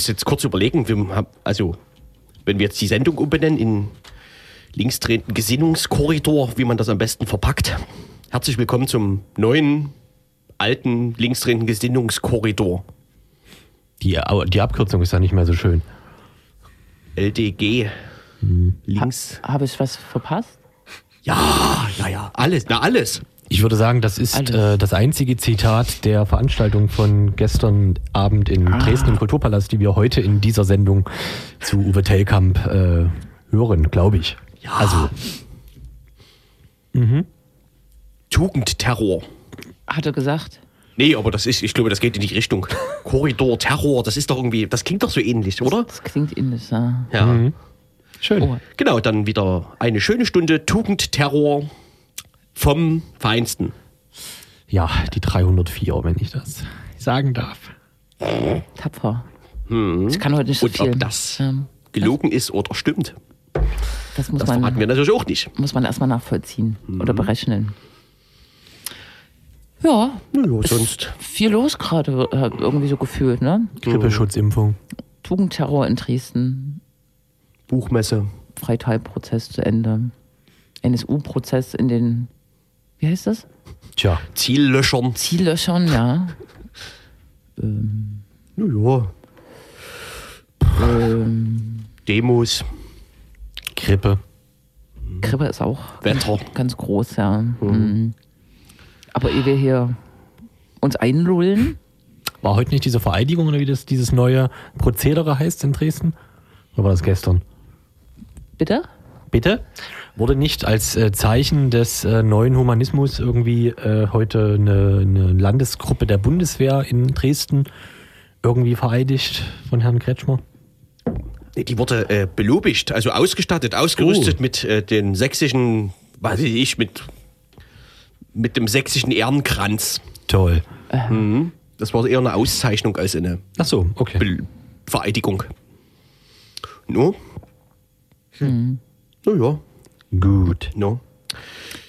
muss jetzt kurz überlegen, wir haben, also wenn wir jetzt die Sendung umbenennen in linksdrehenden Gesinnungskorridor, wie man das am besten verpackt. Herzlich willkommen zum neuen, alten, linksdrehenden Gesinnungskorridor. Die, die Abkürzung ist ja nicht mehr so schön. LDG. Links. Habe ich was verpasst? Ja, ja, ja. Alles, na alles. Ich würde sagen, das ist äh, das einzige Zitat der Veranstaltung von gestern Abend in Dresden im Kulturpalast, die wir heute in dieser Sendung zu Uwe Tellkamp äh, hören, glaube ich. Ja. Also, Tugendterror. Hat er gesagt. Nee, aber das ist, ich glaube, das geht in die Richtung. Korridor, Terror, das ist doch irgendwie, das klingt doch so ähnlich, oder? Das klingt ähnlich, ja. Ja. schön. Oh, Genau, dann wieder eine schöne Stunde Tugendterror vom Feinsten. Ja, die 304, wenn ich das sagen darf. tapfer. Ich kann heute nicht so Und viel. ob das Ähm, gelogen ist oder stimmt, das muss das man, wir natürlich auch nicht. muss man erstmal nachvollziehen Mhm. oder berechnen. Ja, Ja, sonst. viel los gerade, äh, irgendwie so gefühlt, ne? Grippeschutzimpfung. Tugendterror in Dresden, Buchmesse. Freitalprozess zu Ende, NSU-Prozess in den, wie heißt das? Tja, Ziellöschern. Ziellöschern, ja. Ja, ja. ähm, Demos, Grippe. Grippe ist auch Wetter. ganz groß, ja. Mhm. Aber ehe wir hier uns einlullen, War heute nicht diese Vereidigung oder wie das dieses neue Prozedere heißt in Dresden? Oder war das gestern? bitte? Bitte? Wurde nicht als äh, Zeichen des äh, neuen Humanismus irgendwie äh, heute eine, eine Landesgruppe der Bundeswehr in Dresden irgendwie vereidigt von Herrn Kretschmer? Die wurde äh, belobigt, also ausgestattet, ausgerüstet Oh. mit äh, den sächsischen, weiß ich, mit, mit dem sächsischen Ehrenkranz. Toll. Das war eher eine Auszeichnung als eine Ach so, okay. Be Vereidigung. No? Na ja, Gut. no.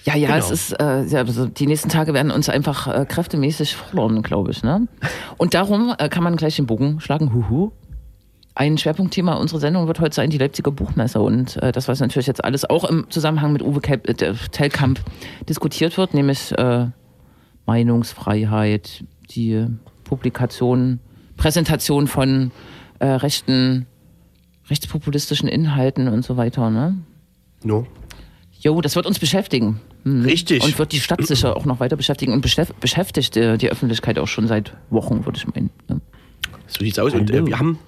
Ja, ja, Genau. es ist, äh, ja, also die nächsten Tage werden uns einfach äh, kräftemäßig fordern, glaube ich. Ne? Und darum äh, kann man gleich den Bogen schlagen. Huhu. Ein Schwerpunktthema unserer Sendung wird heute sein die Leipziger Buchmesse und äh, das, was natürlich jetzt alles auch im Zusammenhang mit Uwe Kelp, äh, Tellkamp diskutiert wird, nämlich äh, Meinungsfreiheit, die Publikation, Präsentation von äh, rechten, rechtspopulistischen Inhalten und so weiter. Ne? No. Jo, das wird uns beschäftigen. Mhm. Richtig. Und wird die Stadt sicher auch noch weiter beschäftigen und beschäf- beschäftigt äh, die Öffentlichkeit auch schon seit Wochen, würde ich meinen. ne? So sieht's aus. Und äh, wir haben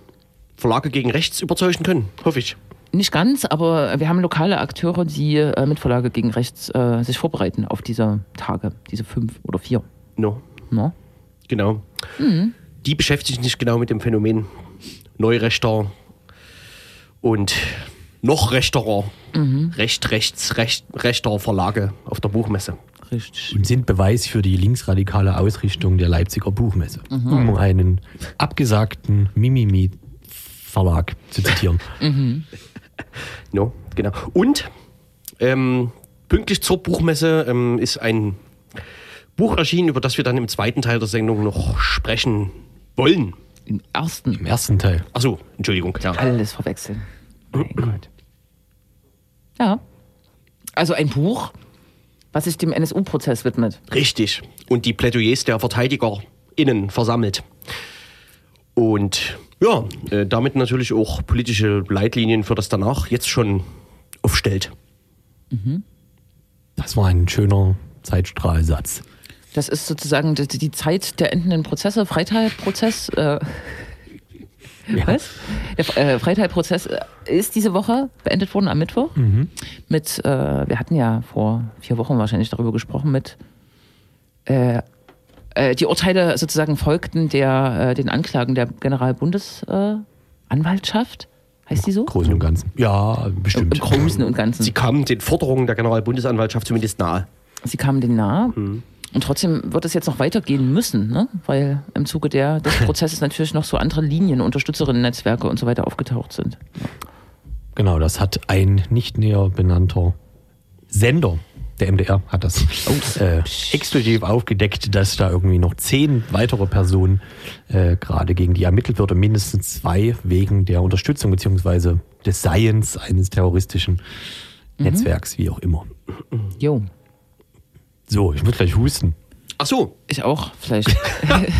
Verlage gegen rechts überzeugen können, hoffe ich. Nicht ganz, aber wir haben lokale Akteure, die äh, mit Verlage gegen rechts äh, sich vorbereiten auf diese Tage, diese fünf oder vier. No. Ne? Genau. Die beschäftigen sich genau mit dem Phänomen Neurechter und noch rechterer, recht, rechts, recht, rechter Verlage auf der Buchmesse. Richtig. Und sind Beweis für die linksradikale Ausrichtung der Leipziger Buchmesse. Um einen abgesagten Mimimi-Verlag zu zitieren. No, genau. Und ähm, pünktlich zur Buchmesse ähm, ist ein Buch erschienen, über das wir dann im zweiten Teil der Sendung noch sprechen wollen. Im ersten Im ersten Teil. Achso, Entschuldigung. Ja. alles verwechseln. Mein Gott. Ja. Also ein Buch, was sich dem NSU-Prozess widmet. Richtig. Und die Plädoyers der VerteidigerInnen versammelt. Und ja, äh, damit natürlich auch politische Leitlinien für das danach jetzt schon aufstellt. Das war ein schöner Zeitstrahlsatz. Das ist sozusagen die, die Zeit der endenden Prozesse, Freitalprozess. Äh, Was? Der äh, Freitalprozess äh, ist diese Woche beendet worden am Mittwoch. Mit, äh, wir hatten ja vor vier Wochen wahrscheinlich darüber gesprochen, mit äh, äh, die Urteile sozusagen folgten der, äh, den Anklagen der Generalbundesanwaltschaft. heißt die so? Großen und Ganzen. Ja, Im bestimmt. Großen und Ganzen. Sie kamen den Forderungen der Generalbundesanwaltschaft zumindest nahe. Sie kamen denen nahe. Und trotzdem wird es jetzt noch weitergehen müssen, ne? weil im Zuge der, des Prozesses natürlich noch so andere Linien, Unterstützerinnen-Netzwerke und so weiter aufgetaucht sind. Genau, das hat ein nicht näher benannter Sender Der MDR hat das äh, exklusiv aufgedeckt, dass da irgendwie noch zehn weitere Personen äh, gerade gegen die ermittelt wird und mindestens zwei wegen der Unterstützung bzw. des Seiens eines terroristischen Netzwerks, wie auch immer. Jo. So, ich muss gleich husten. Ach so. Ich auch, vielleicht.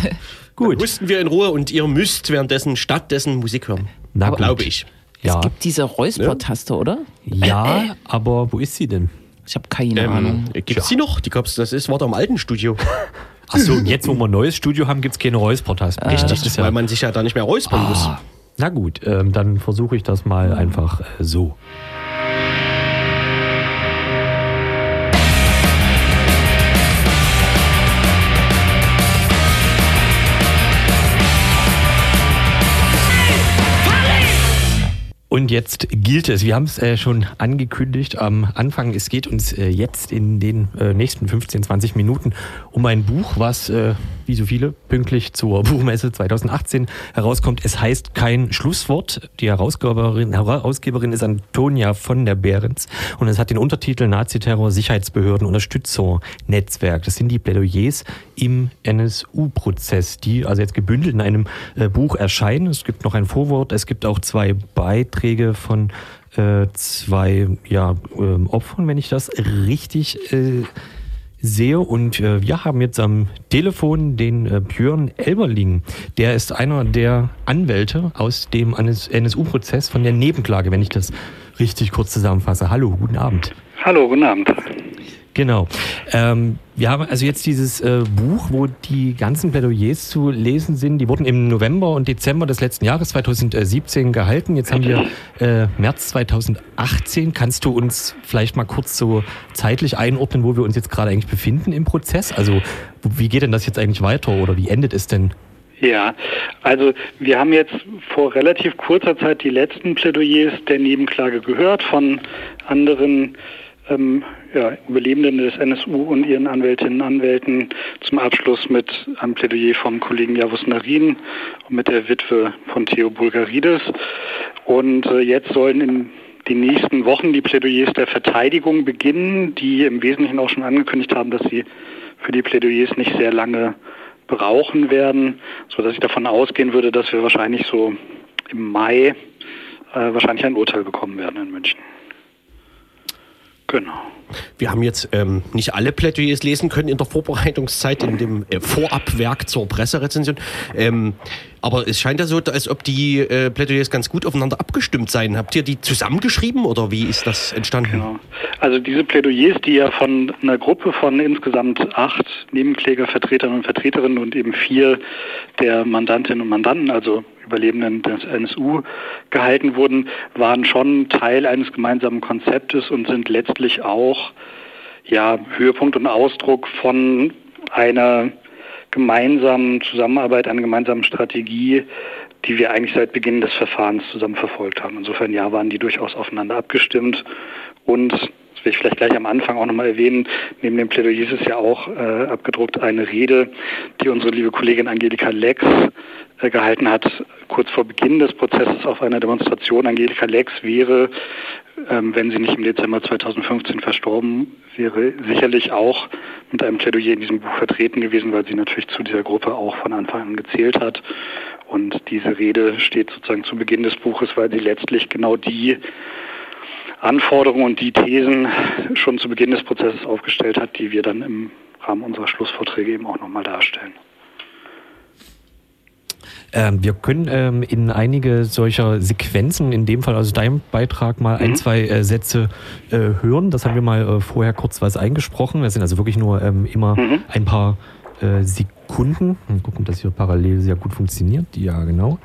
Gut. Dann husten wir in Ruhe und ihr müsst währenddessen stattdessen Musik hören. Na, glaube ich. Ja. Es gibt diese Räusper-Taste, oder? Ja, aber wo ist sie denn? Ich habe keine ähm, Ahnung. Gibt es die noch? Die gab's, das ist, war da im alten Studio. Achso, und jetzt, wo wir ein neues Studio haben, gibt es keine Räusper-Taste. Äh, Richtig, das weil man sich ja da nicht mehr räuspern ah. muss. Na gut, ähm, dann versuche ich das mal einfach äh, so. Und jetzt gilt es, wir haben es äh, schon angekündigt am Anfang, es geht uns äh, jetzt in den äh, nächsten 15, 20 Minuten um ein Buch, was, äh, wie so viele, pünktlich zur Buchmesse 2018 herauskommt. Es heißt kein Schlusswort. Die Herausgeberin, Herausgeberin ist Antonia von der Behrens und es hat den Untertitel Naziterror Sicherheitsbehörden Unterstützung Netzwerk. Das sind die Plädoyers im NSU-Prozess, die also jetzt gebündelt in einem äh, Buch erscheinen. Es gibt noch ein Vorwort, es gibt auch zwei Beiträge von äh, zwei ja, äh, Opfern, wenn ich das richtig äh, sehe. Und äh, wir haben jetzt am Telefon den äh, Björn Elberling. Der ist einer der Anwälte aus dem NSU-Prozess von der Nebenklage, wenn ich das richtig kurz zusammenfasse. Hallo, guten Abend. Hallo, guten Abend. Genau. Ähm, wir haben also jetzt dieses äh, Buch, wo die ganzen Plädoyers zu lesen sind. Die wurden im November und Dezember des letzten Jahres 2017 gehalten. Jetzt haben wir äh, März 2018. Kannst du uns vielleicht mal kurz so zeitlich einordnen, wo wir uns jetzt gerade eigentlich befinden im Prozess? Also wie geht denn das jetzt eigentlich weiter oder wie endet es denn? Ja, also wir haben jetzt vor relativ kurzer Zeit die letzten Plädoyers der Nebenklage gehört von anderen ähm, ja, Überlebenden des NSU und ihren Anwältinnen und Anwälten zum Abschluss mit einem Plädoyer vom Kollegen Javus Narin und mit der Witwe von Theo Bulgarides. Und äh, jetzt sollen in den nächsten Wochen die Plädoyers der Verteidigung beginnen, die im Wesentlichen auch schon angekündigt haben, dass sie für die Plädoyers nicht sehr lange brauchen werden, so dass ich davon ausgehen würde, dass wir wahrscheinlich so im Mai äh, wahrscheinlich ein Urteil bekommen werden in München. Genau. Wir haben jetzt ähm, nicht alle Plädoyers lesen können in der Vorbereitungszeit, in dem äh, Vorabwerk zur Presserezension. Ähm, aber es scheint ja so, als ob die äh, Plädoyers ganz gut aufeinander abgestimmt seien. Habt ihr die zusammengeschrieben oder wie ist das entstanden? Genau. Also diese Plädoyers, die ja von einer Gruppe von insgesamt acht Nebenklägervertretern und Vertreterinnen und eben vier der Mandantinnen und Mandanten, also Überlebenden des NSU gehalten wurden, waren schon Teil eines gemeinsamen Konzeptes und sind letztlich auch ja, Höhepunkt und Ausdruck von einer gemeinsamen Zusammenarbeit, einer gemeinsamen Strategie, die wir eigentlich seit Beginn des Verfahrens zusammen verfolgt haben. Insofern ja, waren die durchaus aufeinander abgestimmt und will ich vielleicht gleich am Anfang auch nochmal erwähnen, neben dem Plädoyer ist ja auch äh, abgedruckt eine Rede, die unsere liebe Kollegin Angelika Lex gehalten hat, kurz vor Beginn des Prozesses auf einer Demonstration. Angelika Lex wäre, ähm, wenn sie nicht im Dezember 2015 verstorben wäre, sicherlich auch mit einem Plädoyer in diesem Buch vertreten gewesen, weil sie natürlich zu dieser Gruppe auch von Anfang an gezählt hat. Und diese Rede steht sozusagen zu Beginn des Buches, weil sie letztlich genau die Anforderungen und die Thesen schon zu Beginn des Prozesses aufgestellt hat, die wir dann im Rahmen unserer Schlussvorträge eben auch nochmal darstellen. Ähm, wir können ähm, in einige solcher Sequenzen, in dem Fall also dein Beitrag, mal mhm. ein, zwei äh, Sätze äh, hören. Das haben wir mal äh, vorher kurz was eingesprochen. Das sind also wirklich nur ähm, immer mhm. ein paar äh, Sekunden. Mal gucken, dass hier parallel sehr gut funktioniert. Ja, genau.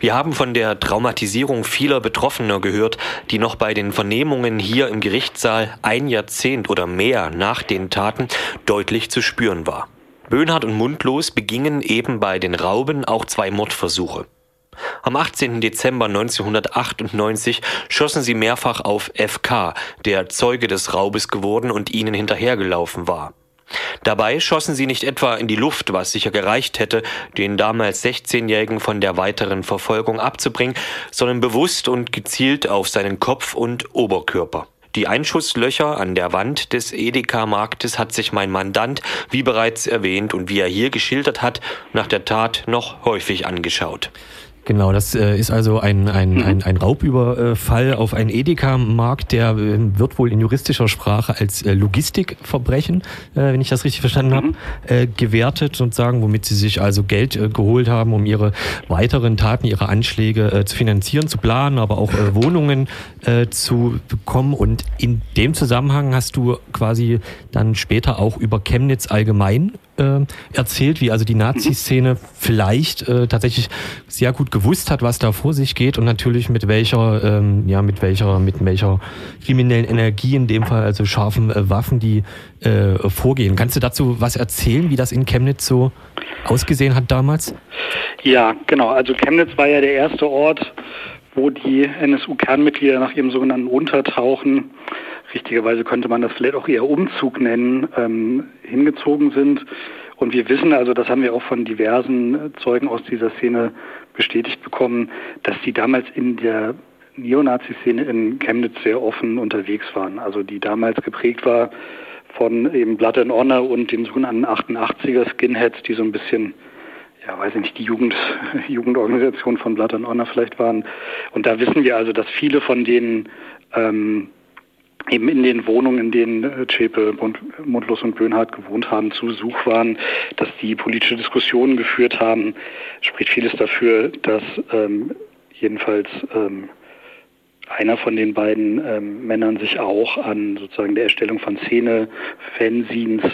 Wir haben von der Traumatisierung vieler Betroffener gehört, die noch bei den Vernehmungen hier im Gerichtssaal ein Jahrzehnt oder mehr nach den Taten deutlich zu spüren war. Böhnhardt und Mundlos begingen eben bei den Rauben auch zwei Mordversuche. Am 18. Dezember 1998 schossen sie mehrfach auf FK, der Zeuge des Raubes geworden und ihnen hinterhergelaufen war. Dabei schossen sie nicht etwa in die Luft, was sicher gereicht hätte, den damals 16-Jährigen von der weiteren Verfolgung abzubringen, sondern bewusst und gezielt auf seinen Kopf und Oberkörper. Die Einschusslöcher an der Wand des Edeka-Marktes hat sich mein Mandant, wie bereits erwähnt und wie er hier geschildert hat, nach der Tat noch häufig angeschaut. Genau, das äh, ist also ein, ein, mhm. ein, ein Raubüberfall auf einen Edeka-Markt, der äh, wird wohl in juristischer Sprache als äh, Logistikverbrechen, äh, wenn ich das richtig verstanden mhm. habe, äh, gewertet sozusagen, womit sie sich also Geld äh, geholt haben, um ihre weiteren Taten, ihre Anschläge zu finanzieren, zu planen, aber auch Wohnungen zu bekommen. Und in dem Zusammenhang hast du quasi dann später auch über Chemnitz allgemein äh, erzählt, wie also die Nazi-Szene vielleicht äh, tatsächlich sehr gut gewusst hat, was da vor sich geht und natürlich mit welcher, ähm, ja, mit welcher, mit welcher kriminellen Energie, in dem Fall also scharfen äh, Waffen, die äh, vorgehen. Kannst du dazu was erzählen, wie das in Chemnitz so ausgesehen hat damals? Ja, genau. Also Chemnitz war ja der erste Ort, wo die NSU-Kernmitglieder nach ihrem sogenannten Untertauchen richtigerweise könnte man das vielleicht auch eher Umzug nennen, ähm, hingezogen sind. Und wir wissen also, das haben wir auch von diversen Zeugen aus dieser Szene bestätigt bekommen, dass die damals in der Neonazi-Szene in Chemnitz sehr offen unterwegs waren. Also die damals geprägt war von eben Blood and Honor und den sogenannten 88er Skinheads, die so ein bisschen, ja, weiß ich nicht, die Jugend, Jugendorganisation von Blood and Honor vielleicht waren. Und da wissen wir also, dass viele von denen ähm, eben in den Wohnungen, in denen äh, Zschäpe, Mundlos und Böhnhardt gewohnt haben, zu Besuch waren, dass die politische Diskussionen geführt haben, spricht vieles dafür, dass ähm, jedenfalls ähm, einer von den beiden ähm, Männern sich auch an sozusagen der Erstellung von Szene, Fanzines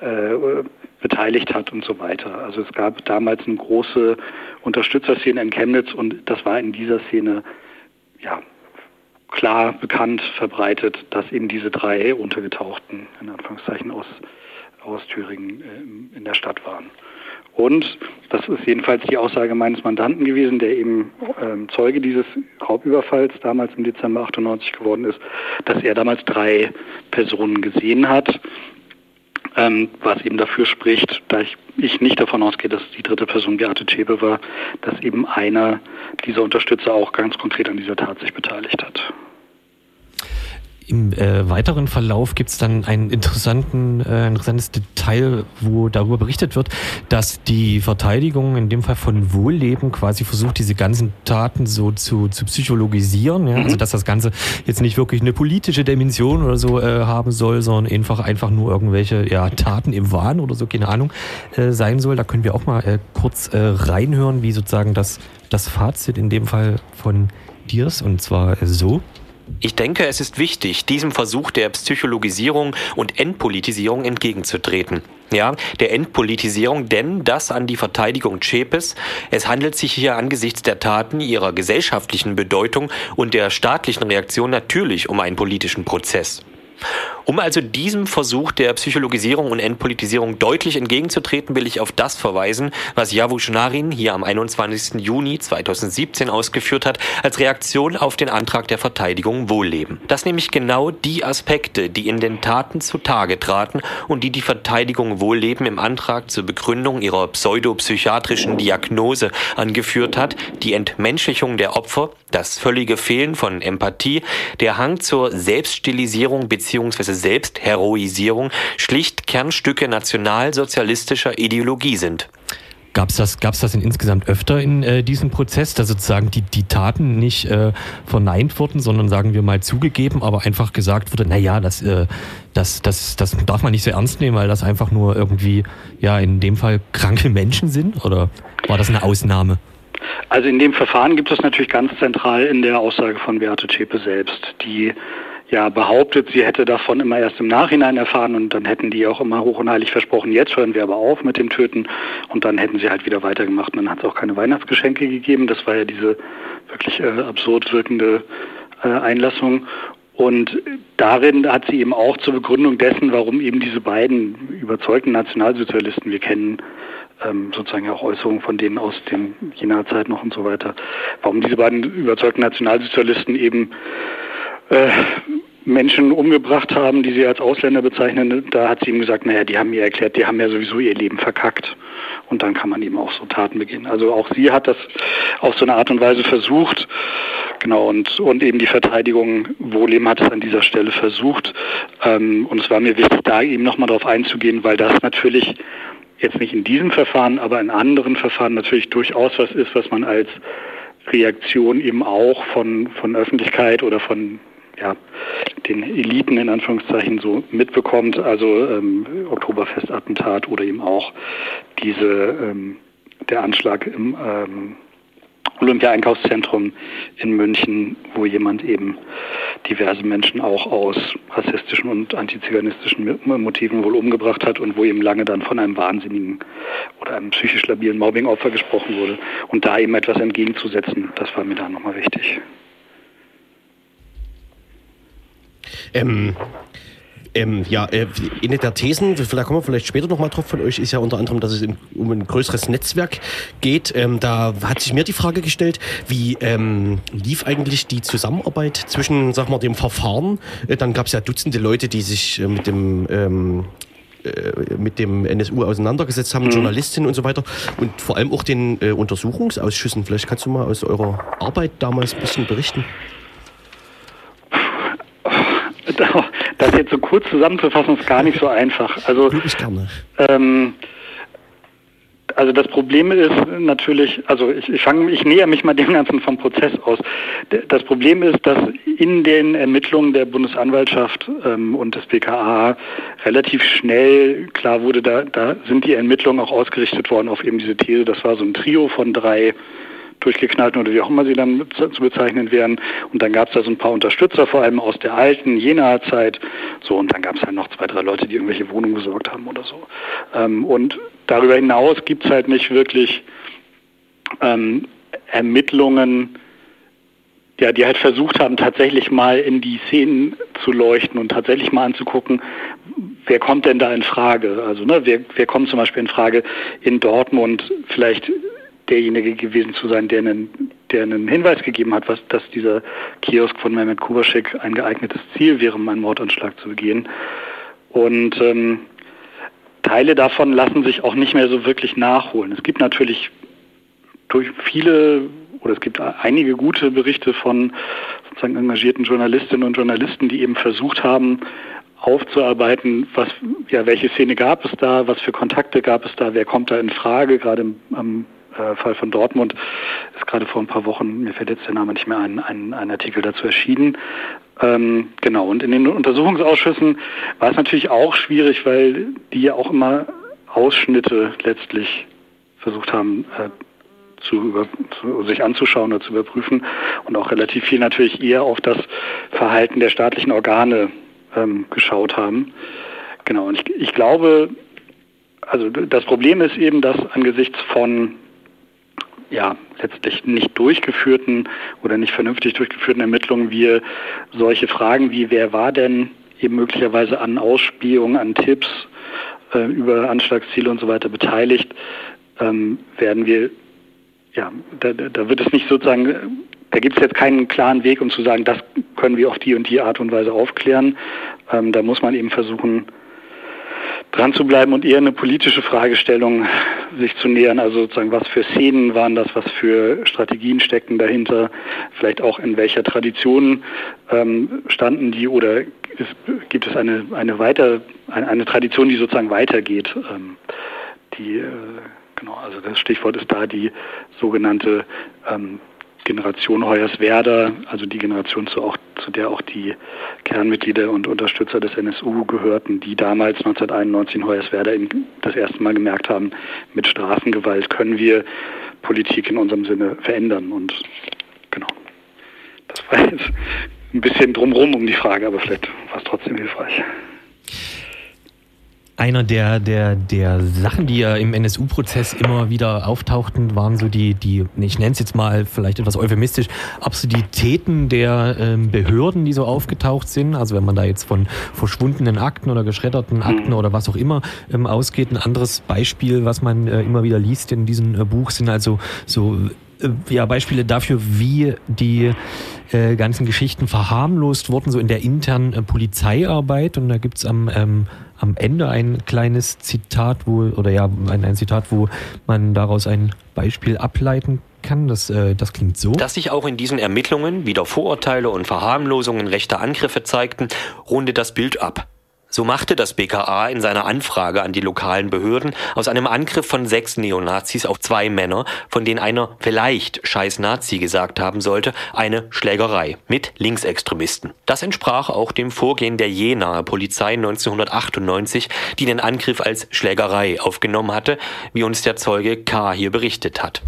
äh, beteiligt hat und so weiter. Also es gab damals eine große Unterstützerszene in Chemnitz und das war in dieser Szene ja klar bekannt, verbreitet, dass eben diese drei Untergetauchten, in Anführungszeichen, aus, aus Thüringen äh, in der Stadt waren. Und das ist jedenfalls die Aussage meines Mandanten gewesen, der eben ähm, Zeuge dieses Raubüberfalls damals im Dezember 98 geworden ist, dass er damals drei Personen gesehen hat, ähm, was eben dafür spricht, da ich, ich nicht davon ausgehe, dass die dritte Person Beate Schäbe war, dass eben einer dieser Unterstützer auch ganz konkret an dieser Tat sich beteiligt hat. Im äh, weiteren Verlauf gibt es dann ein interessanten, äh, interessantes Detail, wo darüber berichtet wird, dass die Verteidigung in dem Fall von Wohlleben quasi versucht, diese ganzen Taten so zu, zu psychologisieren. Ja? Also mhm. dass das Ganze jetzt nicht wirklich eine politische Dimension oder so äh, haben soll, sondern einfach einfach nur irgendwelche ja, Taten im Wahn oder so, keine Ahnung, äh, sein soll. Da können wir auch mal äh, kurz äh, reinhören, wie sozusagen das, das Fazit in dem Fall von dir ist. Und zwar so. Ich denke, es ist wichtig, diesem Versuch der Psychologisierung und Entpolitisierung entgegenzutreten. Ja, der Entpolitisierung, denn das an die Verteidigung Chepes. Es handelt sich hier angesichts der Taten, ihrer gesellschaftlichen Bedeutung und der staatlichen Reaktion natürlich um einen politischen Prozess. Um also diesem Versuch der Psychologisierung und Entpolitisierung deutlich entgegenzutreten, will ich auf das verweisen, was Javush Narin hier am 21. Juni 2017 ausgeführt hat, als Reaktion auf den Antrag der Verteidigung Wohlleben. Das nämlich genau die Aspekte, die in den Taten zutage traten und die die Verteidigung Wohlleben im Antrag zur Begründung ihrer pseudopsychiatrischen Diagnose angeführt hat, die Entmenschlichung der Opfer, das völlige Fehlen von Empathie, der Hang zur Selbststilisierung bzw. Selbstheroisierung schlicht Kernstücke nationalsozialistischer Ideologie sind. Gab es das, gab's das denn insgesamt öfter in äh, diesem Prozess, dass sozusagen die, die Taten nicht äh, verneint wurden, sondern sagen wir mal zugegeben, aber einfach gesagt wurde, naja, das, äh, das, das, das darf man nicht so ernst nehmen, weil das einfach nur irgendwie, ja, in dem Fall kranke Menschen sind? Oder war das eine Ausnahme? Also in dem Verfahren gibt es natürlich ganz zentral in der Aussage von Beate Zschäpe selbst, die ja behauptet, sie hätte davon immer erst im Nachhinein erfahren und dann hätten die auch immer hoch und heilig versprochen, jetzt hören wir aber auf mit dem Töten und dann hätten sie halt wieder weitergemacht und dann hat es auch keine Weihnachtsgeschenke gegeben. Das war ja diese wirklich äh, absurd wirkende äh, Einlassung. Und darin hat sie eben auch zur Begründung dessen, warum eben diese beiden überzeugten Nationalsozialisten, wir kennen ähm, sozusagen auch Äußerungen von denen aus dem jener Zeit noch und so weiter, warum diese beiden überzeugten Nationalsozialisten eben äh, Menschen umgebracht haben, die sie als Ausländer bezeichnen, da hat sie ihm gesagt, naja, die haben mir erklärt, die haben ja sowieso ihr Leben verkackt. Und dann kann man eben auch so Taten begehen. Also auch sie hat das auf so eine Art und Weise versucht, Genau, und, und eben die Verteidigung, Wohlem hat es an dieser Stelle versucht. Ähm, und es war mir wichtig, da eben nochmal drauf einzugehen, weil das natürlich jetzt nicht in diesem Verfahren, aber in anderen Verfahren natürlich durchaus was ist, was man als Reaktion eben auch von, von Öffentlichkeit oder von ja, den Eliten in Anführungszeichen so mitbekommt, also ähm, Oktoberfestattentat oder eben auch diese ähm, der Anschlag im ähm, Olympia-Einkaufszentrum in München, wo jemand eben diverse Menschen auch aus rassistischen und antiziganistischen Motiven wohl umgebracht hat und wo eben lange dann von einem wahnsinnigen oder einem psychisch labilen Mobbingopfer gesprochen wurde. Und da eben etwas entgegenzusetzen, das war mir da nochmal wichtig. Ähm, ähm, ja, äh, eine der Thesen, da kommen wir vielleicht später nochmal drauf von euch, ist ja unter anderem, dass es um ein größeres Netzwerk geht. Ähm, da hat sich mir die Frage gestellt, wie ähm, lief eigentlich die Zusammenarbeit zwischen, sag mal, dem Verfahren? Äh, dann gab es ja Dutzende Leute, die sich äh, mit dem ähm, äh, mit dem NSU auseinandergesetzt haben, mhm. Journalistinnen und so weiter und vor allem auch den äh, Untersuchungsausschüssen. Vielleicht kannst du mal aus eurer Arbeit damals ein bisschen berichten. Das jetzt so kurz zusammenzufassen, ist gar nicht so einfach. Also. Ähm, also das Problem ist natürlich, also ich, ich fange, ich näher mich mal dem Ganzen vom Prozess aus. Das Problem ist, dass in den Ermittlungen der Bundesanwaltschaft ähm, und des BKA relativ schnell klar wurde, da, da sind die Ermittlungen auch ausgerichtet worden auf eben diese These. Das war so ein Trio von drei durchgeknallten oder wie auch immer sie dann zu bezeichnen wären. Und dann gab es da so ein paar Unterstützer, vor allem aus der alten Jenaer Zeit. So, und dann gab es halt noch zwei, drei Leute, die irgendwelche Wohnungen besorgt haben oder so. Ähm, und darüber hinaus gibt es halt nicht wirklich ähm, Ermittlungen, ja, die halt versucht haben, tatsächlich mal in die Szenen zu leuchten und tatsächlich mal anzugucken, wer kommt denn da in Frage? Also, ne, wer, wer kommt zum Beispiel in Frage in Dortmund vielleicht derjenige gewesen zu sein, der einen, der einen Hinweis gegeben hat, was, dass dieser Kiosk von Mehmet Kubaschek ein geeignetes Ziel wäre, um einen Mordanschlag zu begehen. Und ähm, Teile davon lassen sich auch nicht mehr so wirklich nachholen. Es gibt natürlich durch viele oder es gibt einige gute Berichte von sozusagen engagierten Journalistinnen und Journalisten, die eben versucht haben, aufzuarbeiten, was, ja, welche Szene gab es da, was für Kontakte gab es da, wer kommt da in Frage, gerade am äh, Fall von Dortmund ist gerade vor ein paar Wochen, mir fällt jetzt der Name nicht mehr ein, ein, ein Artikel dazu erschienen. Ähm, genau, und in den Untersuchungsausschüssen war es natürlich auch schwierig, weil die ja auch immer Ausschnitte letztlich versucht haben, äh, zu, über, zu, sich anzuschauen oder zu überprüfen und auch relativ viel natürlich eher auf das Verhalten der staatlichen Organe ähm, geschaut haben. Genau, und ich, ich glaube, also das Problem ist eben, dass angesichts von ja, letztlich nicht durchgeführten oder nicht vernünftig durchgeführten Ermittlungen wir solche Fragen wie wer war denn eben möglicherweise an Ausspielungen, an Tipps äh, über Anschlagsziele und so weiter beteiligt, ähm, werden wir, ja, da, da wird es nicht sozusagen, da gibt es jetzt keinen klaren Weg, um zu sagen, das können wir auf die und die Art und Weise aufklären. Ähm, da muss man eben versuchen, dran zu bleiben und eher eine politische Fragestellung sich zu nähern. Also sozusagen, was für Szenen waren das, was für Strategien steckten dahinter, vielleicht auch in welcher Tradition ähm, standen die oder ist, gibt es eine, eine, weiter, eine, eine, Tradition, die sozusagen weitergeht. Ähm, die, äh, genau, also das Stichwort ist da die sogenannte ähm, Generation Hoyerswerda, also die Generation, zu, auch, zu der auch die Kernmitglieder und Unterstützer des NSU gehörten, die damals 1991 in Hoyerswerda das erste Mal gemerkt haben, mit Straßengewalt können wir Politik in unserem Sinne verändern. Und genau, das war jetzt ein bisschen drumrum um die Frage, aber vielleicht war es trotzdem hilfreich einer der, der, der Sachen, die ja im NSU-Prozess immer wieder auftauchten, waren so die, die ich nenne es jetzt mal vielleicht etwas euphemistisch, Absurditäten der ähm, Behörden, die so aufgetaucht sind. Also wenn man da jetzt von verschwundenen Akten oder geschredderten Akten oder was auch immer ähm, ausgeht. Ein anderes Beispiel, was man äh, immer wieder liest in diesem äh, Buch, sind also so äh, ja, Beispiele dafür, wie die äh, ganzen Geschichten verharmlost wurden, so in der internen äh, Polizeiarbeit. Und da gibt's am ähm, am Ende ein kleines Zitat, wo, oder ja, ein, ein Zitat, wo man daraus ein Beispiel ableiten kann. Das, äh, das klingt so. Dass sich auch in diesen Ermittlungen wieder Vorurteile und Verharmlosungen rechter Angriffe zeigten, rundet das Bild ab. So machte das BKA in seiner Anfrage an die lokalen Behörden aus einem Angriff von sechs Neonazis auf zwei Männer, von denen einer vielleicht scheiß Nazi gesagt haben sollte, eine Schlägerei mit Linksextremisten. Das entsprach auch dem Vorgehen der Jenaer Polizei 1998, die den Angriff als Schlägerei aufgenommen hatte, wie uns der Zeuge K. hier berichtet hat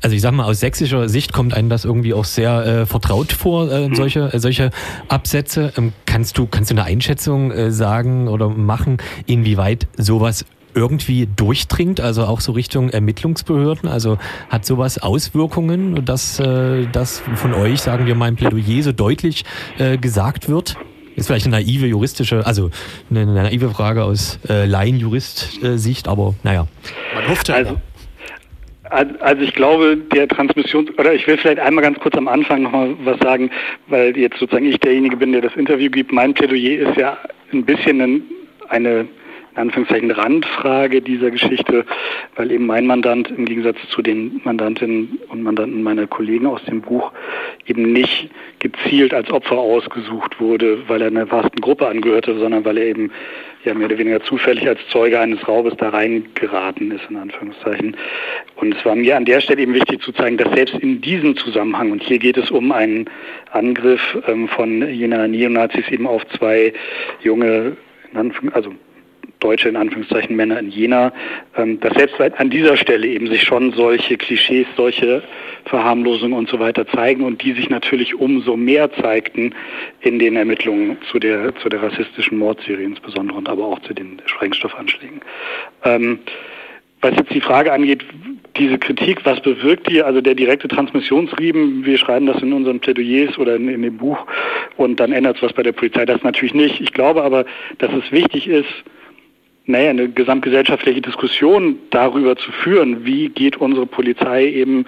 also ich sag mal, aus sächsischer Sicht kommt einem das irgendwie auch sehr äh, vertraut vor, äh, mhm. solche, äh, solche Absätze. Ähm, kannst, du, kannst du eine Einschätzung äh, sagen oder machen, inwieweit sowas irgendwie durchdringt, also auch so Richtung Ermittlungsbehörden? Also hat sowas Auswirkungen, dass äh, das von euch, sagen wir mal im Plädoyer, so deutlich äh, gesagt wird? Ist vielleicht eine naive juristische, also eine, eine naive Frage aus äh, Laien-Jurist-Sicht, aber naja. Man hofft ja. Also, also ich glaube, der Transmission, oder ich will vielleicht einmal ganz kurz am Anfang nochmal was sagen, weil jetzt sozusagen ich derjenige bin, der das Interview gibt. Mein Plädoyer ist ja ein bisschen eine in Anführungszeichen Randfrage dieser Geschichte, weil eben mein Mandant im Gegensatz zu den Mandantinnen und Mandanten meiner Kollegen aus dem Buch eben nicht gezielt als Opfer ausgesucht wurde, weil er einer vasten Gruppe angehörte, sondern weil er eben ja mehr oder weniger zufällig als Zeuge eines Raubes da reingeraten ist, in Anführungszeichen. Und es war mir an der Stelle eben wichtig zu zeigen, dass selbst in diesem Zusammenhang, und hier geht es um einen Angriff ähm, von jener Neonazis eben auf zwei junge, also deutsche in Anführungszeichen Männer in Jena, ähm, dass selbst an dieser Stelle eben sich schon solche Klischees, solche Verharmlosungen und so weiter zeigen und die sich natürlich umso mehr zeigten in den Ermittlungen zu der, zu der rassistischen Mordserie insbesondere und aber auch zu den Sprengstoffanschlägen. Ähm, was jetzt die Frage angeht, diese Kritik, was bewirkt die? Also der direkte Transmissionsrieben, wir schreiben das in unseren Plädoyers oder in, in dem Buch und dann ändert es was bei der Polizei. Das natürlich nicht. Ich glaube aber, dass es wichtig ist, naja, eine gesamtgesellschaftliche Diskussion darüber zu führen, wie geht unsere Polizei eben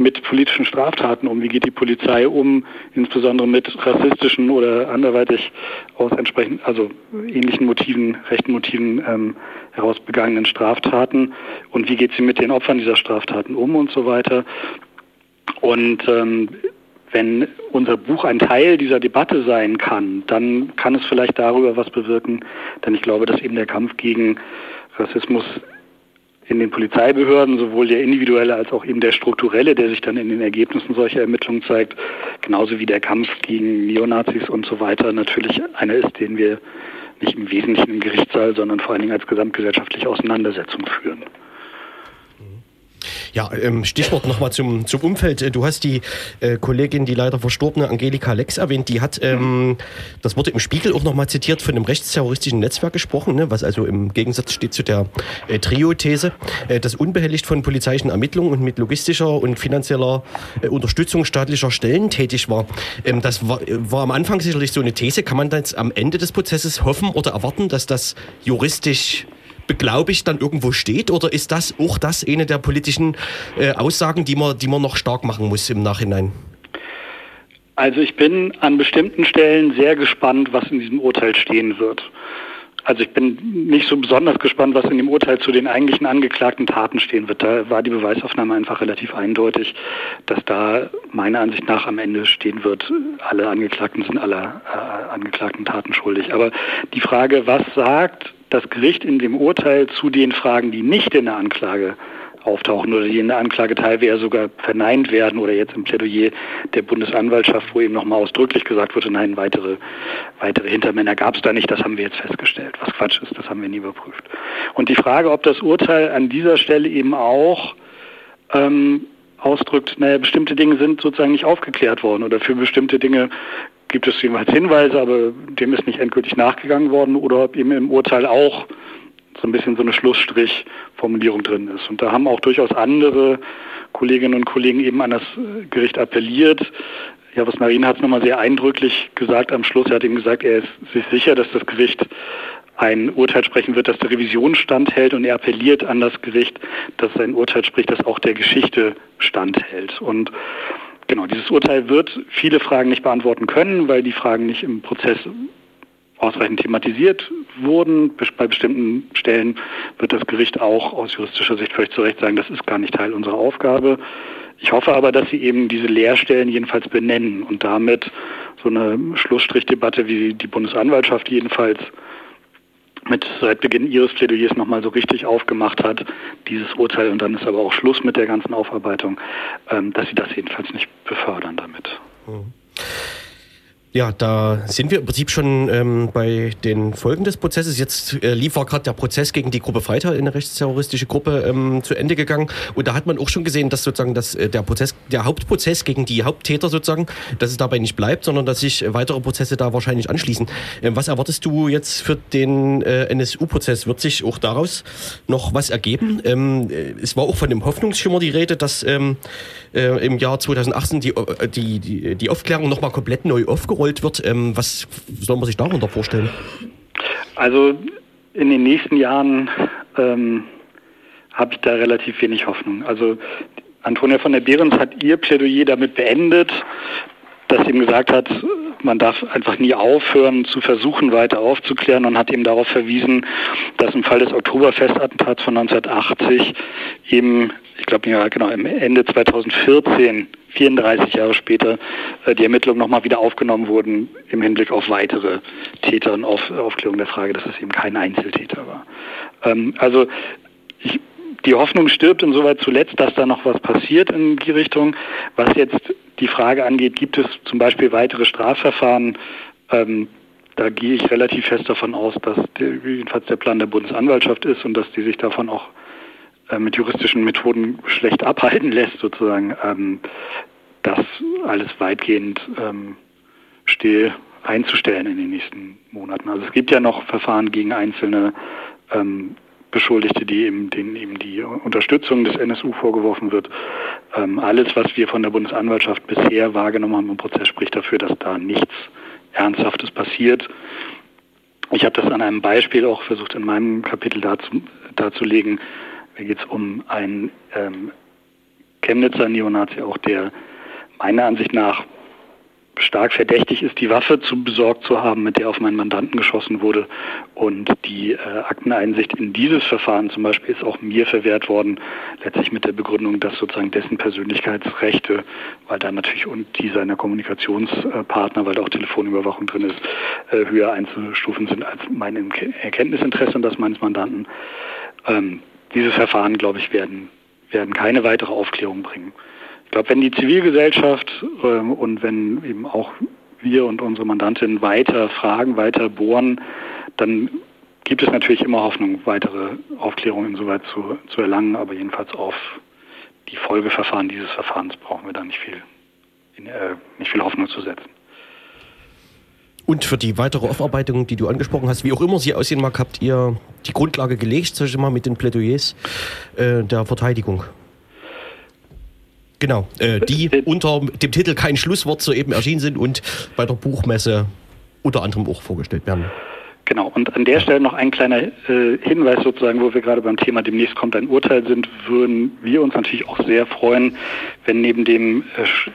mit politischen Straftaten um, wie geht die Polizei um, insbesondere mit rassistischen oder anderweitig aus entsprechend, also ähnlichen Motiven, rechten Motiven ähm, heraus begangenen Straftaten und wie geht sie mit den Opfern dieser Straftaten um und so weiter. Und ähm, wenn unser Buch ein Teil dieser Debatte sein kann, dann kann es vielleicht darüber was bewirken, denn ich glaube, dass eben der Kampf gegen Rassismus in den Polizeibehörden, sowohl der individuelle als auch eben der strukturelle, der sich dann in den Ergebnissen solcher Ermittlungen zeigt, genauso wie der Kampf gegen Neonazis und so weiter, natürlich einer ist, den wir nicht im Wesentlichen im Gerichtssaal, sondern vor allen Dingen als gesamtgesellschaftliche Auseinandersetzung führen. Ja, ähm, Stichwort nochmal zum, zum Umfeld. Äh, du hast die äh, Kollegin, die leider verstorbene Angelika Lex erwähnt, die hat, ähm, das wurde im Spiegel auch nochmal zitiert, von einem rechtsterroristischen Netzwerk gesprochen, ne, was also im Gegensatz steht zu der äh, Trio-These, äh, das unbehelligt von polizeilichen Ermittlungen und mit logistischer und finanzieller äh, Unterstützung staatlicher Stellen tätig war. Ähm, das war, war am Anfang sicherlich so eine These. Kann man jetzt am Ende des Prozesses hoffen oder erwarten, dass das juristisch beglaubigt dann irgendwo steht? Oder ist das auch das eine der politischen äh, Aussagen, die man, die man noch stark machen muss im Nachhinein? Also ich bin an bestimmten Stellen sehr gespannt, was in diesem Urteil stehen wird. Also ich bin nicht so besonders gespannt, was in dem Urteil zu den eigentlichen angeklagten Taten stehen wird. Da war die Beweisaufnahme einfach relativ eindeutig, dass da meiner Ansicht nach am Ende stehen wird, alle Angeklagten sind aller äh, angeklagten Taten schuldig. Aber die Frage, was sagt das Gericht in dem Urteil zu den Fragen, die nicht in der Anklage auftauchen oder die in der Anklage teilweise sogar verneint werden oder jetzt im Plädoyer der Bundesanwaltschaft, wo eben nochmal ausdrücklich gesagt wurde, nein, weitere, weitere Hintermänner gab es da nicht, das haben wir jetzt festgestellt. Was Quatsch ist, das haben wir nie überprüft. Und die Frage, ob das Urteil an dieser Stelle eben auch ähm, ausdrückt, naja, bestimmte Dinge sind sozusagen nicht aufgeklärt worden oder für bestimmte Dinge gibt es jeweils Hinweise, aber dem ist nicht endgültig nachgegangen worden oder ob eben im Urteil auch so ein bisschen so eine Schlussstrichformulierung drin ist. Und da haben auch durchaus andere Kolleginnen und Kollegen eben an das Gericht appelliert. Ja, was Marien hat es nochmal sehr eindrücklich gesagt am Schluss. Er hat eben gesagt, er ist sich sicher, dass das Gericht ein Urteil sprechen wird, das der Revision standhält und er appelliert an das Gericht, dass sein Urteil spricht, das auch der Geschichte standhält. Und Genau, dieses Urteil wird viele Fragen nicht beantworten können, weil die Fragen nicht im Prozess ausreichend thematisiert wurden. Bei bestimmten Stellen wird das Gericht auch aus juristischer Sicht völlig zu Recht sagen, das ist gar nicht Teil unserer Aufgabe. Ich hoffe aber, dass Sie eben diese Leerstellen jedenfalls benennen und damit so eine Schlussstrichdebatte, wie die Bundesanwaltschaft jedenfalls mit seit Beginn ihres Plädoyers nochmal so richtig aufgemacht hat, dieses Urteil, und dann ist aber auch Schluss mit der ganzen Aufarbeitung, ähm, dass sie das jedenfalls nicht befördern damit. Mhm. Ja, da sind wir im Prinzip schon ähm, bei den Folgen des Prozesses. Jetzt äh, lief war gerade der Prozess gegen die Gruppe Freital, eine rechtsterroristische Gruppe, ähm, zu Ende gegangen. Und da hat man auch schon gesehen, dass sozusagen das, äh, der Prozess, der Hauptprozess gegen die Haupttäter sozusagen, dass es dabei nicht bleibt, sondern dass sich weitere Prozesse da wahrscheinlich anschließen. Ähm, was erwartest du jetzt für den äh, NSU-Prozess? Wird sich auch daraus noch was ergeben? Ähm, äh, es war auch von dem Hoffnungsschimmer die Rede, dass ähm, äh, im Jahr 2018 die, äh, die, die, die Aufklärung nochmal komplett neu aufgeräumt aufgerollt wird. Ähm, was soll man sich darunter vorstellen? Also in den nächsten Jahren ähm, habe ich da relativ wenig Hoffnung. Also Antonia von der Behrens hat ihr Plädoyer damit beendet, dass sie ihm gesagt hat, man darf einfach nie aufhören zu versuchen, weiter aufzuklären und hat ihm darauf verwiesen, dass im Fall des Oktoberfestattentats von 1980 eben, ich glaube ja genau, Ende 2014 34 Jahre später äh, die Ermittlungen nochmal wieder aufgenommen wurden im Hinblick auf weitere Täter und auf Aufklärung der Frage, dass es eben kein Einzeltäter war. Ähm, also ich, die Hoffnung stirbt insoweit zuletzt, dass da noch was passiert in die Richtung. Was jetzt die Frage angeht, gibt es zum Beispiel weitere Strafverfahren? Ähm, da gehe ich relativ fest davon aus, dass der, jedenfalls der Plan der Bundesanwaltschaft ist und dass die sich davon auch äh, mit juristischen Methoden schlecht abhalten lässt, sozusagen, ähm, das alles weitgehend ähm, still einzustellen in den nächsten Monaten. Also es gibt ja noch Verfahren gegen einzelne ähm, Beschuldigte, die eben, denen eben die Unterstützung des NSU vorgeworfen wird. Ähm, alles, was wir von der Bundesanwaltschaft bisher wahrgenommen haben im Prozess, spricht dafür, dass da nichts Ernsthaftes passiert. Ich habe das an einem Beispiel auch versucht, in meinem Kapitel darzu, darzulegen. Da geht es um einen ähm, Chemnitzer Neonazi, auch der meiner Ansicht nach stark verdächtig ist, die Waffe zu besorgt zu haben, mit der auf meinen Mandanten geschossen wurde. Und die äh, Akteneinsicht in dieses Verfahren zum Beispiel ist auch mir verwehrt worden, letztlich mit der Begründung, dass sozusagen dessen Persönlichkeitsrechte, weil da natürlich und die seiner Kommunikationspartner, weil da auch Telefonüberwachung drin ist, äh, höher einzustufen sind als mein Erkenntnisinteresse und das meines Mandanten. Ähm, dieses Verfahren, glaube ich, werden, werden keine weitere Aufklärung bringen. Ich glaube, wenn die Zivilgesellschaft ähm, und wenn eben auch wir und unsere Mandantinnen weiter fragen, weiter bohren, dann gibt es natürlich immer Hoffnung, weitere Aufklärungen insoweit zu, zu erlangen, aber jedenfalls auf die Folgeverfahren dieses Verfahrens brauchen wir da nicht viel, äh, nicht viel Hoffnung zu setzen. Und für die weitere Aufarbeitung, die du angesprochen hast, wie auch immer sie aussehen mag, habt ihr die Grundlage gelegt, sag ich mal, mit den Plädoyers äh, der Verteidigung. Genau, äh, die unter dem Titel Kein Schlusswort soeben erschienen sind und bei der Buchmesse unter anderem auch vorgestellt werden. Genau, und an der Stelle noch ein kleiner äh, Hinweis sozusagen, wo wir gerade beim Thema demnächst kommt ein Urteil sind, würden wir uns natürlich auch sehr freuen, wenn neben dem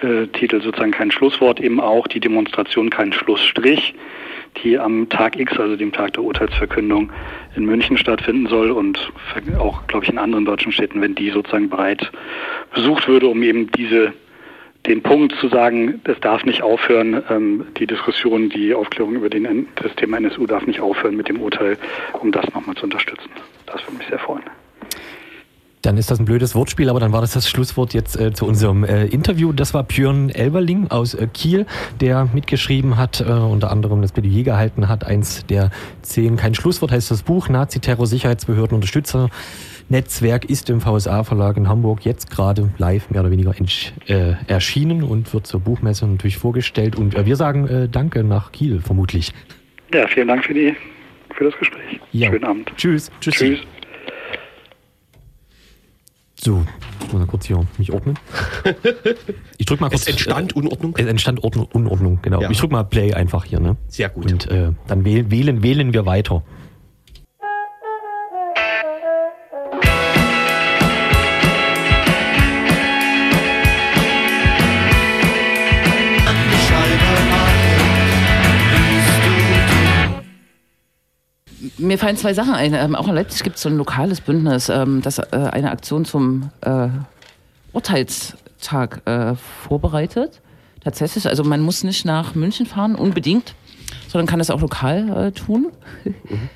äh, äh Titel sozusagen kein Schlusswort eben auch die Demonstration kein Schlussstrich die am Tag X, also dem Tag der Urteilsverkündung in München stattfinden soll und auch, glaube ich, in anderen deutschen Städten, wenn die sozusagen breit besucht würde, um eben diese den Punkt zu sagen, es darf nicht aufhören, ähm, die Diskussion, die Aufklärung über den, das Thema NSU darf nicht aufhören mit dem Urteil, um das nochmal zu unterstützen. Das würde mich sehr freuen. Dann ist das ein blödes Wortspiel, aber dann war das das Schlusswort jetzt äh, zu unserem äh, Interview. Das war Björn Elberling aus äh, Kiel, der mitgeschrieben hat, äh, unter anderem das Plädoyer gehalten hat. Eins der zehn, kein Schlusswort heißt das Buch, Nazi-Terror, Sicherheitsbehörden, Unterstützer. Netzwerk ist im VSA-Verlag in Hamburg jetzt gerade live mehr oder weniger äh, erschienen und wird zur Buchmesse natürlich vorgestellt. Und äh, wir sagen Danke nach Kiel vermutlich. Ja, vielen Dank für, die, für das Gespräch. Ja. Schönen Abend. Tschüss. Tschüss. Tschüss. So, ich muss mal kurz hier mich ordnen. Ich drück mal kurz. Es entstand äh, Unordnung? Es entstand Ordnung, Unordnung, genau. Ja. Ich drück mal Play einfach hier, ne? Sehr gut. Und äh, dann wählen, wählen, wählen wir weiter. Mir fallen zwei Sachen ein. Ähm, auch in Leipzig gibt es so ein lokales Bündnis, ähm, das äh, eine Aktion zum äh, Urteilstag äh, vorbereitet. Tatsächlich, also man muss nicht nach München fahren, unbedingt, sondern kann das auch lokal äh, tun. Mhm.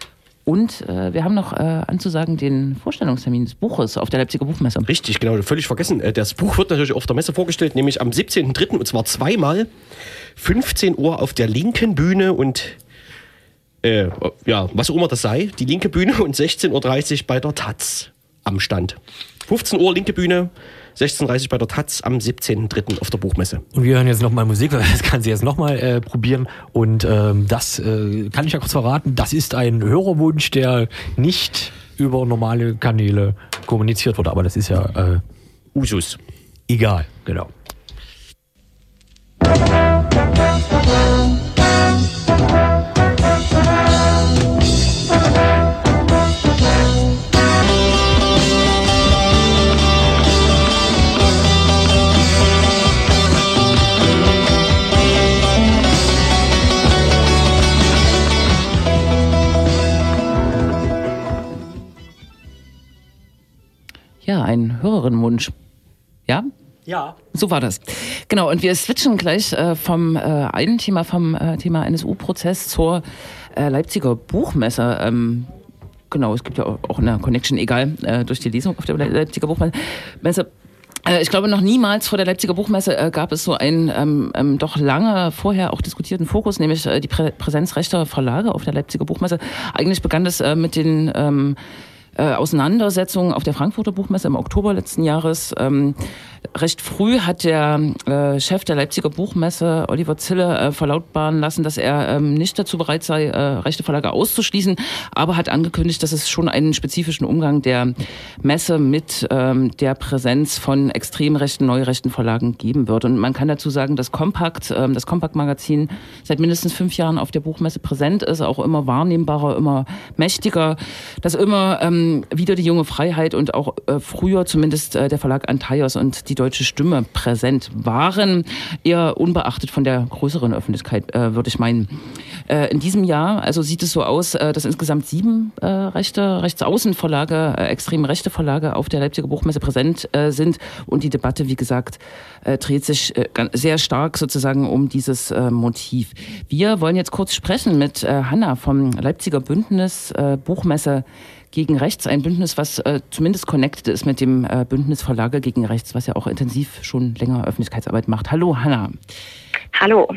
Und äh, wir haben noch äh, anzusagen den Vorstellungstermin des Buches auf der Leipziger Buchmesse. Richtig, genau, völlig vergessen. Äh, das Buch wird natürlich auf der Messe vorgestellt, nämlich am 17.03. und zwar zweimal. 15 Uhr auf der linken Bühne und äh, ja, was auch immer das sei, die linke Bühne und 16.30 Uhr bei der Taz am Stand. 15 Uhr linke Bühne, 16.30 Uhr bei der Taz am 17.03. auf der Buchmesse. Und wir hören jetzt nochmal Musik, weil das kann sie jetzt nochmal äh, probieren. Und ähm, das äh, kann ich ja kurz verraten, das ist ein Hörerwunsch, der nicht über normale Kanäle kommuniziert wurde. Aber das ist ja äh, Usus. Egal, genau. Ja, ein Hörerinnenwunsch. Ja? Ja. So war das. Genau, und wir switchen gleich äh, vom äh, einen Thema, vom äh, Thema NSU-Prozess zur äh, Leipziger Buchmesse. Ähm, genau, es gibt ja auch eine Connection, egal, äh, durch die Lesung auf der Leipziger Buchmesse. Äh, ich glaube, noch niemals vor der Leipziger Buchmesse gab es so einen ähm, ähm, doch lange vorher auch diskutierten Fokus, nämlich die Prä Präsenz rechter Verlage auf der Leipziger Buchmesse. Eigentlich begann das äh, mit den ähm, äh, Auseinandersetzungen auf der Frankfurter Buchmesse im Oktober letzten Jahres. Ähm, recht früh hat der äh, Chef der Leipziger Buchmesse, Oliver Zille, äh, verlautbaren lassen, dass er ähm, nicht dazu bereit sei, äh, rechte Verlage auszuschließen, aber hat angekündigt, dass es schon einen spezifischen Umgang der Messe mit ähm, der Präsenz von extrem rechten, neurechten Verlagen geben wird. Und man kann dazu sagen, dass Kompakt, ähm, das Kompakt-Magazin seit mindestens fünf Jahren auf der Buchmesse präsent ist, auch immer wahrnehmbarer, immer mächtiger, dass immer ähm, wieder die junge Freiheit und auch äh, früher zumindest äh, der Verlag Antaios und die deutsche Stimme präsent waren, eher unbeachtet von der größeren Öffentlichkeit, äh, würde ich meinen. Äh, in diesem Jahr, also sieht es so aus, äh, dass insgesamt sieben äh, rechte, Rechtsaußenverlage, extrem rechte Verlage auf der Leipziger Buchmesse präsent sind und die Debatte, wie gesagt, dreht sich sehr stark sozusagen um dieses Motiv. Wir wollen jetzt kurz sprechen mit Hanna vom Leipziger Bündnis Buchmesse gegen Rechts, ein Bündnis, was äh, zumindest connected ist mit dem äh, Bündnis Verlage gegen Rechts, was ja auch intensiv schon länger Öffentlichkeitsarbeit macht. Hallo, Hanna. Hallo.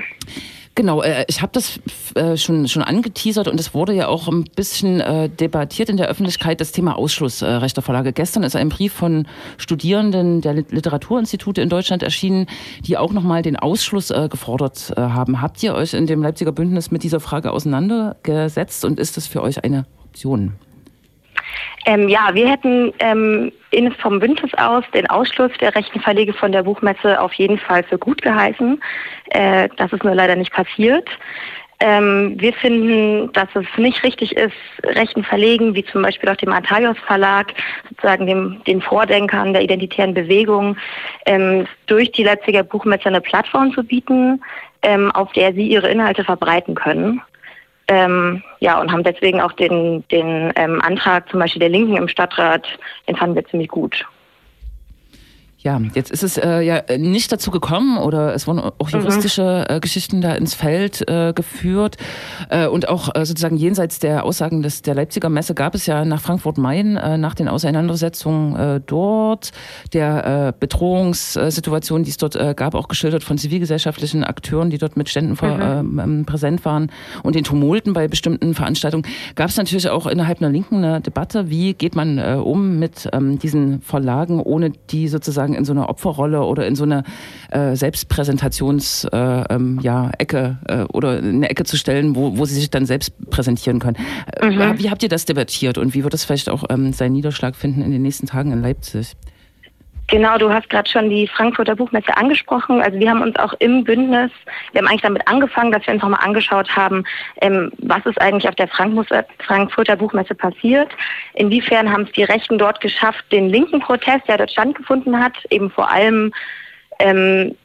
Genau, äh, ich habe das äh, schon, schon angeteasert und es wurde ja auch ein bisschen äh, debattiert in der Öffentlichkeit, das Thema Ausschluss äh, rechter Verlage. Gestern ist ein Brief von Studierenden der Literaturinstitute in Deutschland erschienen, die auch nochmal den Ausschluss äh, gefordert äh, haben. Habt ihr euch in dem Leipziger Bündnis mit dieser Frage auseinandergesetzt und ist das für euch eine Option? Ähm, ja, wir hätten ähm, in, vom Bündnis aus den Ausschluss der rechten Verlege von der Buchmesse auf jeden Fall für gut geheißen. Äh, das ist nur leider nicht passiert. Ähm, wir finden, dass es nicht richtig ist, rechten Verlegen, wie zum Beispiel auch dem Atalios Verlag, sozusagen dem, den Vordenkern der identitären Bewegung, ähm, durch die Leipziger Buchmesse eine Plattform zu bieten, ähm, auf der sie ihre Inhalte verbreiten können. Ähm, ja, und haben deswegen auch den, den ähm, Antrag zum Beispiel der Linken im Stadtrat, den fanden wir ziemlich gut. Ja, jetzt ist es äh, ja nicht dazu gekommen oder es wurden auch mhm. juristische äh, Geschichten da ins Feld äh, geführt äh, und auch äh, sozusagen jenseits der Aussagen des der Leipziger Messe gab es ja nach Frankfurt-Main äh, nach den Auseinandersetzungen äh, dort der äh, Bedrohungssituation, die es dort äh, gab, auch geschildert von zivilgesellschaftlichen Akteuren, die dort mit Ständen mhm. äh, ähm, präsent waren und den Tumulten bei bestimmten Veranstaltungen, gab es natürlich auch innerhalb einer Linken eine Debatte, wie geht man äh, um mit ähm, diesen Verlagen, ohne die sozusagen sozusagen in so eine Opferrolle oder in so eine äh, Selbstpräsentations äh, ähm, ja, Ecke äh, oder eine Ecke zu stellen, wo, wo sie sich dann selbst präsentieren können. Äh, mhm. Wie habt ihr das debattiert und wie wird das vielleicht auch ähm, seinen Niederschlag finden in den nächsten Tagen in Leipzig? Genau, du hast gerade schon die Frankfurter Buchmesse angesprochen. Also wir haben uns auch im Bündnis, wir haben eigentlich damit angefangen, dass wir uns nochmal angeschaut haben, ähm, was ist eigentlich auf der Frankfurter Buchmesse passiert. Inwiefern haben es die Rechten dort geschafft, den linken Protest, der dort stattgefunden hat, eben vor allem ähm,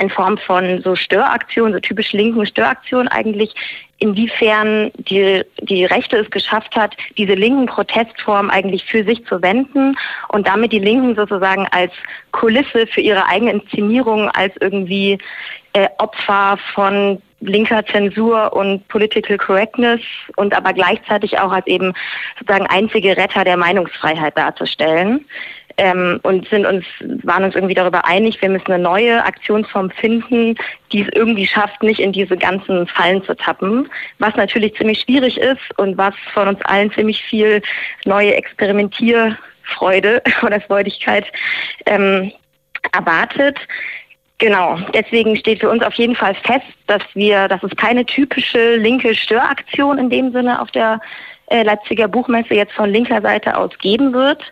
in Form von so Störaktionen, so typisch linken Störaktionen eigentlich inwiefern die, die Rechte es geschafft hat, diese linken Protestformen eigentlich für sich zu wenden und damit die Linken sozusagen als Kulisse für ihre eigene Inszenierung, als irgendwie äh, Opfer von linker Zensur und Political Correctness und aber gleichzeitig auch als eben sozusagen einzige Retter der Meinungsfreiheit darzustellen ähm, und sind uns, waren uns irgendwie darüber einig, wir müssen eine neue Aktionsform finden, die es irgendwie schafft, nicht in diese ganzen Fallen zu tappen, was natürlich ziemlich schwierig ist und was von uns allen ziemlich viel neue Experimentierfreude oder Freudigkeit ähm, erwartet. Genau, deswegen steht für uns auf jeden Fall fest, dass wir, dass es keine typische linke Störaktion in dem Sinne auf der äh, Leipziger Buchmesse jetzt von linker Seite aus geben wird,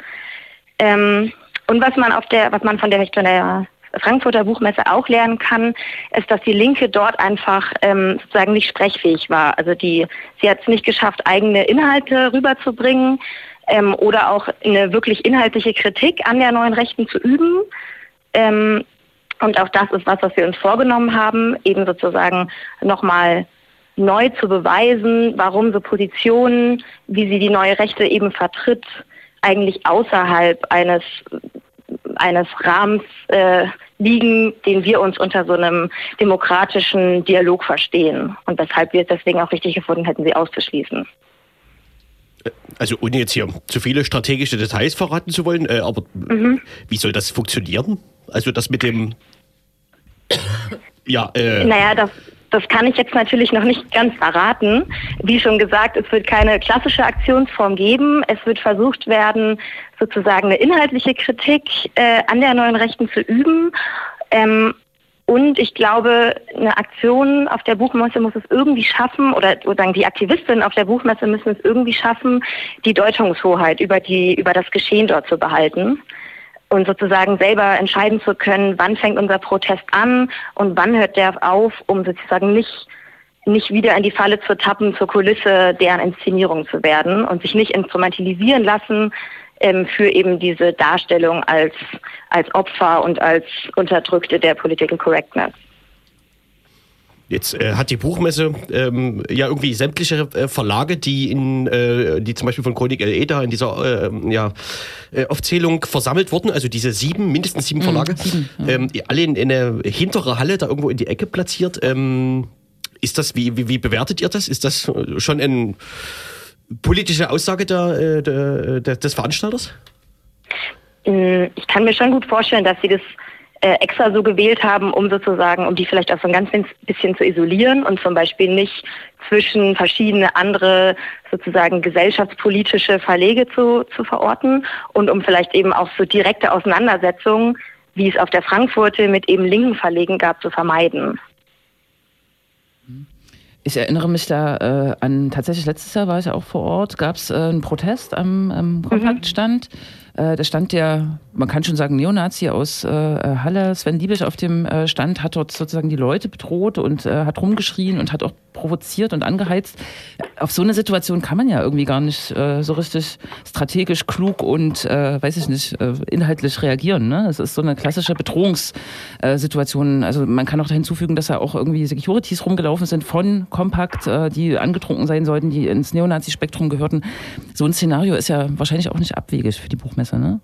ähm, und was man auf der, was man von der, von der Frankfurter Buchmesse auch lernen kann, ist, dass die Linke dort einfach ähm, sozusagen nicht sprechfähig war. Also die, sie hat es nicht geschafft, eigene Inhalte rüberzubringen ähm, oder auch eine wirklich inhaltliche Kritik an der neuen Rechten zu üben. Ähm, und auch das ist was, was wir uns vorgenommen haben, eben sozusagen nochmal neu zu beweisen, warum so Positionen, wie sie die neue Rechte eben vertritt, eigentlich außerhalb eines eines Rahmens äh, liegen, den wir uns unter so einem demokratischen Dialog verstehen und weshalb wir es deswegen auch richtig gefunden hätten, sie auszuschließen. Also ohne jetzt hier zu viele strategische Details verraten zu wollen, äh, aber mhm. wie soll das funktionieren? Also das mit dem ja, äh, naja, das, das kann ich jetzt natürlich noch nicht ganz verraten. Wie schon gesagt, es wird keine klassische Aktionsform geben. Es wird versucht werden, sozusagen eine inhaltliche Kritik äh, an der neuen Rechten zu üben. Ähm, und ich glaube, eine Aktion auf der Buchmesse muss es irgendwie schaffen, oder sozusagen die Aktivistinnen auf der Buchmesse müssen es irgendwie schaffen, die Deutungshoheit über die, über das Geschehen dort zu behalten und sozusagen selber entscheiden zu können, wann fängt unser Protest an und wann hört der auf, um sozusagen nicht nicht wieder in die Falle zu tappen, zur Kulisse deren Inszenierung zu werden und sich nicht instrumentalisieren lassen ähm, für eben diese Darstellung als, als Opfer und als Unterdrückte der Political Correctness. Jetzt äh, hat die Buchmesse ähm, ja irgendwie sämtliche äh, Verlage, die in, äh, die zum Beispiel von Chronik LE da in dieser äh, ja, äh, Aufzählung versammelt wurden, also diese sieben, mindestens sieben mhm, Verlage, mhm, ja. ähm, alle in, in eine hintere Halle da irgendwo in die Ecke platziert. Ähm, ist das, wie, wie, wie bewertet ihr das? Ist das schon eine politische Aussage der, äh, der, der, des Veranstalters? Mm, ich kann mir schon gut vorstellen, dass sie das äh, extra so gewählt haben, um sozusagen, um die vielleicht auch so ein ganz bisschen zu isolieren und zum Beispiel nicht zwischen verschiedene andere sozusagen gesellschaftspolitische Verlege zu, zu verorten und um vielleicht eben auch so direkte Auseinandersetzungen, wie es auf der Frankfurte mit eben linken Verlegen gab, zu vermeiden. Ich erinnere mich da äh, an, tatsächlich letztes Jahr war ich auch vor Ort, gab es äh, einen Protest am, am Kompaktstand. Mhm. Äh, da stand der, man kann schon sagen, Neonazi aus äh, Halle, Sven Liebisch auf dem äh, Stand, hat dort sozusagen die Leute bedroht und äh, hat rumgeschrien und hat auch provoziert und angeheizt. Auf so eine Situation kann man ja irgendwie gar nicht äh, so richtig strategisch klug und, weiß ich nicht, inhaltlich reagieren. Ne? Es ist so eine klassische Bedrohungssituation. also man kann auch da hinzufügen, dass da auch irgendwie Securities rumgelaufen sind von Compact, äh, die angetrunken sein sollten, die ins Neonazi-Spektrum gehörten. So ein Szenario ist ja wahrscheinlich auch nicht abwegig für die Buchmesse, ne?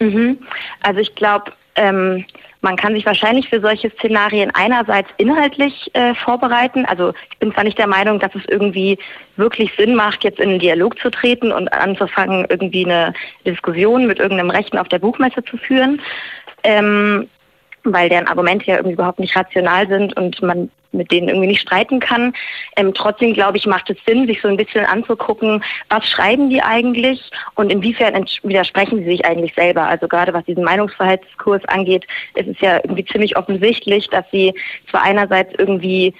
Mhm. Also ich glaube, ähm, man kann sich wahrscheinlich für solche Szenarien einerseits inhaltlich äh, vorbereiten. Also ich bin zwar nicht der Meinung, dass es irgendwie wirklich Sinn macht, jetzt in einen Dialog zu treten und anzufangen, irgendwie eine Diskussion mit irgendeinem Rechten auf der Buchmesse zu führen. Ähm, weil deren Argumente ja irgendwie überhaupt nicht rational sind und man mit denen irgendwie nicht streiten kann. Ähm, trotzdem, glaube ich, macht es Sinn, sich so ein bisschen anzugucken, was schreiben die eigentlich und inwiefern widersprechen sie sich eigentlich selber. Also gerade was diesen Meinungsfreiheitskurs angeht, ist es ja irgendwie ziemlich offensichtlich, dass sie zwar einerseits irgendwie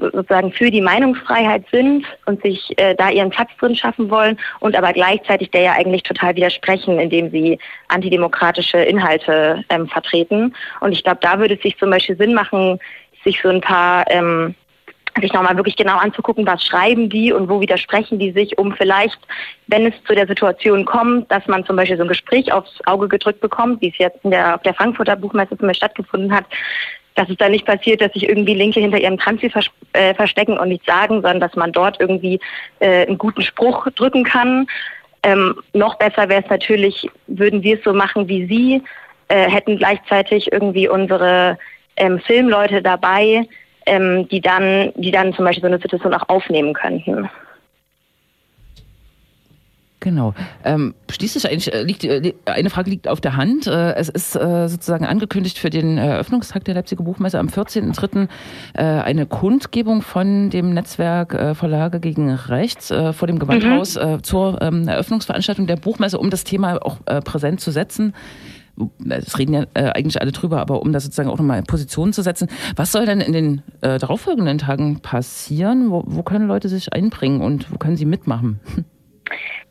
sozusagen für die Meinungsfreiheit sind und sich äh, da ihren Platz drin schaffen wollen und aber gleichzeitig der ja eigentlich total widersprechen, indem sie antidemokratische Inhalte ähm, vertreten. Und ich glaube, da würde es sich zum Beispiel Sinn machen, sich so ein paar ähm, sich nochmal wirklich genau anzugucken, was schreiben die und wo widersprechen die sich, um vielleicht, wenn es zu der Situation kommt, dass man zum Beispiel so ein Gespräch aufs Auge gedrückt bekommt, wie es jetzt in der, auf der Frankfurter Buchmesse zum Beispiel stattgefunden hat, dass es da nicht passiert, dass sich irgendwie Linke hinter ihrem Transfer vers äh, verstecken und nichts sagen, sondern dass man dort irgendwie äh, einen guten Spruch drücken kann. Ähm, noch besser wäre es natürlich, würden wir es so machen wie Sie, äh, hätten gleichzeitig irgendwie unsere ähm, Filmleute dabei, ähm, die dann, die dann zum Beispiel so eine Situation auch aufnehmen könnten. Genau. Ähm, schließlich eigentlich äh, liegt, äh, eine Frage liegt auf der Hand. Äh, es ist äh, sozusagen angekündigt für den Eröffnungstag der Leipziger Buchmesse am 14.03. Äh, eine Kundgebung von dem Netzwerk äh, Verlage gegen Rechts vor dem Gewandhaus mhm. zur ähm, Eröffnungsveranstaltung der Buchmesse, um das Thema auch präsent zu setzen. Es reden ja eigentlich alle drüber, aber um das sozusagen auch nochmal in Position zu setzen. Was soll denn in den darauffolgenden Tagen passieren? Wo, wo können Leute sich einbringen und wo können sie mitmachen?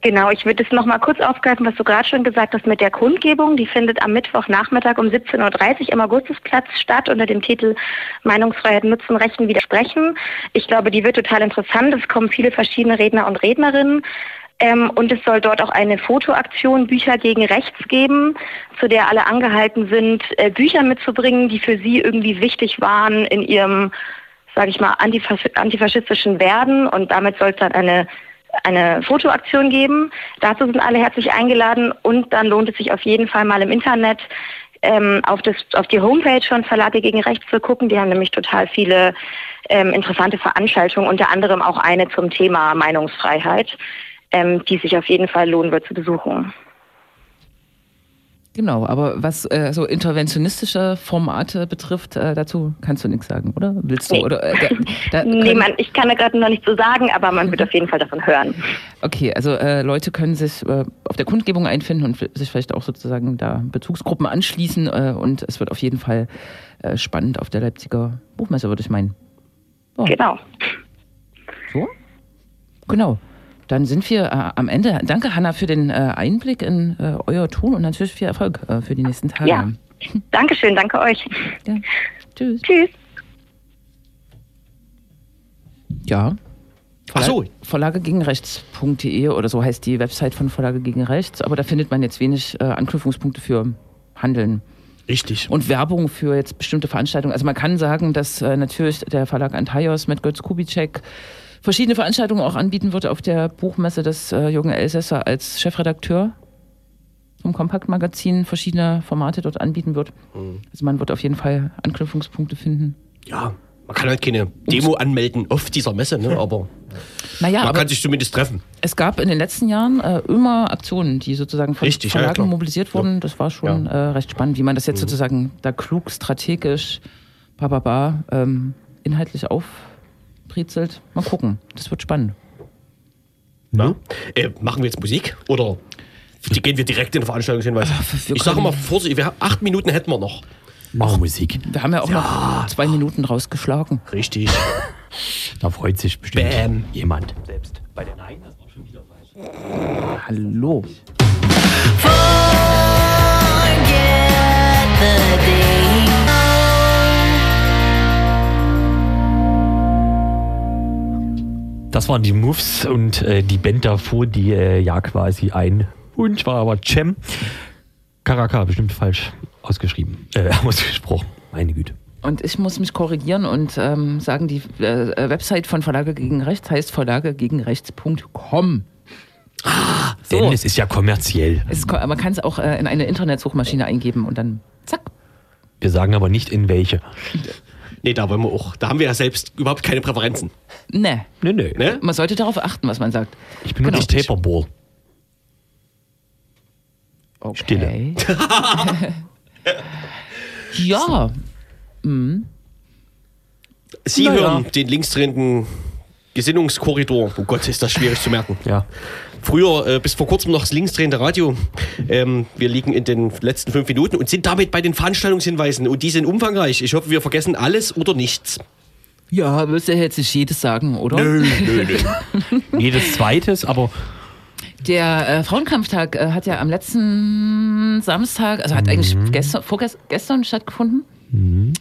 Genau, ich würde es nochmal kurz aufgreifen, was du gerade schon gesagt hast mit der Kundgebung. Die findet am Mittwochnachmittag um 17.30 Uhr im Augustusplatz statt unter dem Titel Meinungsfreiheit nutzen, Rechten widersprechen. Ich glaube, die wird total interessant. Es kommen viele verschiedene Redner und Rednerinnen. Ähm, und es soll dort auch eine Fotoaktion Bücher gegen Rechts geben, zu der alle angehalten sind, äh, Bücher mitzubringen, die für sie irgendwie wichtig waren in ihrem, sage ich mal, antifaschistischen Werden. Und damit soll es dann eine eine Fotoaktion geben. Dazu sind alle herzlich eingeladen und dann lohnt es sich auf jeden Fall mal im Internet ähm, auf, das, auf die Homepage von Verlage gegen Rechts zu gucken. Die haben nämlich total viele ähm, interessante Veranstaltungen, unter anderem auch eine zum Thema Meinungsfreiheit, ähm, die sich auf jeden Fall lohnen wird zu besuchen. Genau, aber was äh, so interventionistische Formate betrifft, äh, dazu kannst du nichts sagen, oder? Willst du? Nee, oder, äh, da, da nee man, ich kann da gerade noch nicht so sagen, aber man wird auf jeden Fall davon hören. Okay, also äh, Leute können sich äh, auf der Kundgebung einfinden und sich vielleicht auch sozusagen da Bezugsgruppen anschließen äh, und es wird auf jeden Fall spannend auf der Leipziger Buchmesse, würde ich meinen. Oh. Genau. So? Genau. Dann sind wir äh, am Ende. Danke, Hanna, für den äh, Einblick in äh, euer Tun und natürlich viel Erfolg äh, für die nächsten Tage. Ja. Dankeschön, danke euch. Ja. Tschüss. Tschüss. Ja. Ach so. Verlage gegen rechts.de oder so heißt die Website von Verlage gegen Rechts, aber da findet man jetzt wenig äh, Anknüpfungspunkte für Handeln. Richtig. Und Werbung für jetzt bestimmte Veranstaltungen. Also man kann sagen, dass äh, natürlich der Verlag Antaios mit Götz Kubitschek verschiedene Veranstaltungen auch anbieten wird auf der Buchmesse des äh, Jürgen Elsässer als Chefredakteur zum Kompaktmagazin verschiedene Formate dort anbieten wird. Mhm. Also man wird auf jeden Fall Anknüpfungspunkte finden. Ja, man kann halt keine Demo anmelden auf dieser Messe, ne? aber naja, man kann sich zumindest treffen. Es gab in den letzten Jahren äh, immer Aktionen, die sozusagen von Richtig, Verlagen ja, mobilisiert wurden. Ja. Das war schon ja. äh, recht spannend, wie man das jetzt mhm. sozusagen da klug, strategisch, bababa, ähm, inhaltlich auf britzelt. Mal gucken. Das wird spannend. Na? Äh, machen wir jetzt Musik? Oder die gehen wir direkt in den Veranstaltungshinweis? Äh, ich sage mal, Vorsicht, wir haben, acht Minuten hätten wir noch. Machen Musik. Wir haben ja auch ja. noch zwei Minuten rausgeschlagen. Richtig. da freut sich bestimmt Bam. jemand. Selbst bei den einen, das war schon wieder falsch. Hallo. Forget the day. Das waren die Moves und äh, die Band davor, die äh, ja quasi ein Hund war, aber Cem. Karaka, bestimmt falsch ausgeschrieben, äh, ausgesprochen. Meine Güte. Und ich muss mich korrigieren und ähm, sagen, die äh, Website von Verlage gegen Rechts heißt verlagegegenrechts.com. Ah, so. Denn es ist ja kommerziell. Ist, man kann es auch äh, in eine Internetsuchmaschine eingeben und dann zack. Wir sagen aber nicht in welche. Nee, da wollen wir auch. Da haben wir ja selbst überhaupt keine Präferenzen. Nee. Nee, nee. nee? Man sollte darauf achten, was man sagt. Ich bin genau. nicht Paperball. Okay. Stille. ja. Mhm. Sie naja. hören den linksdrehenden Gesinnungskorridor. Oh Gott, ist das schwierig zu merken. Ja. Früher, äh, bis vor kurzem noch das linksdrehende Radio. Ähm, wir liegen in den letzten fünf Minuten und sind damit bei den Veranstaltungshinweisen. Und die sind umfangreich. Ich hoffe, wir vergessen alles oder nichts. Ja, du jetzt nicht jedes sagen, oder? Nö, nö, nö. jedes zweites, aber. Der äh, Frauenkampftag äh, hat ja am letzten Samstag, also hat mhm. eigentlich gestern, vorgestern stattgefunden. Mhm.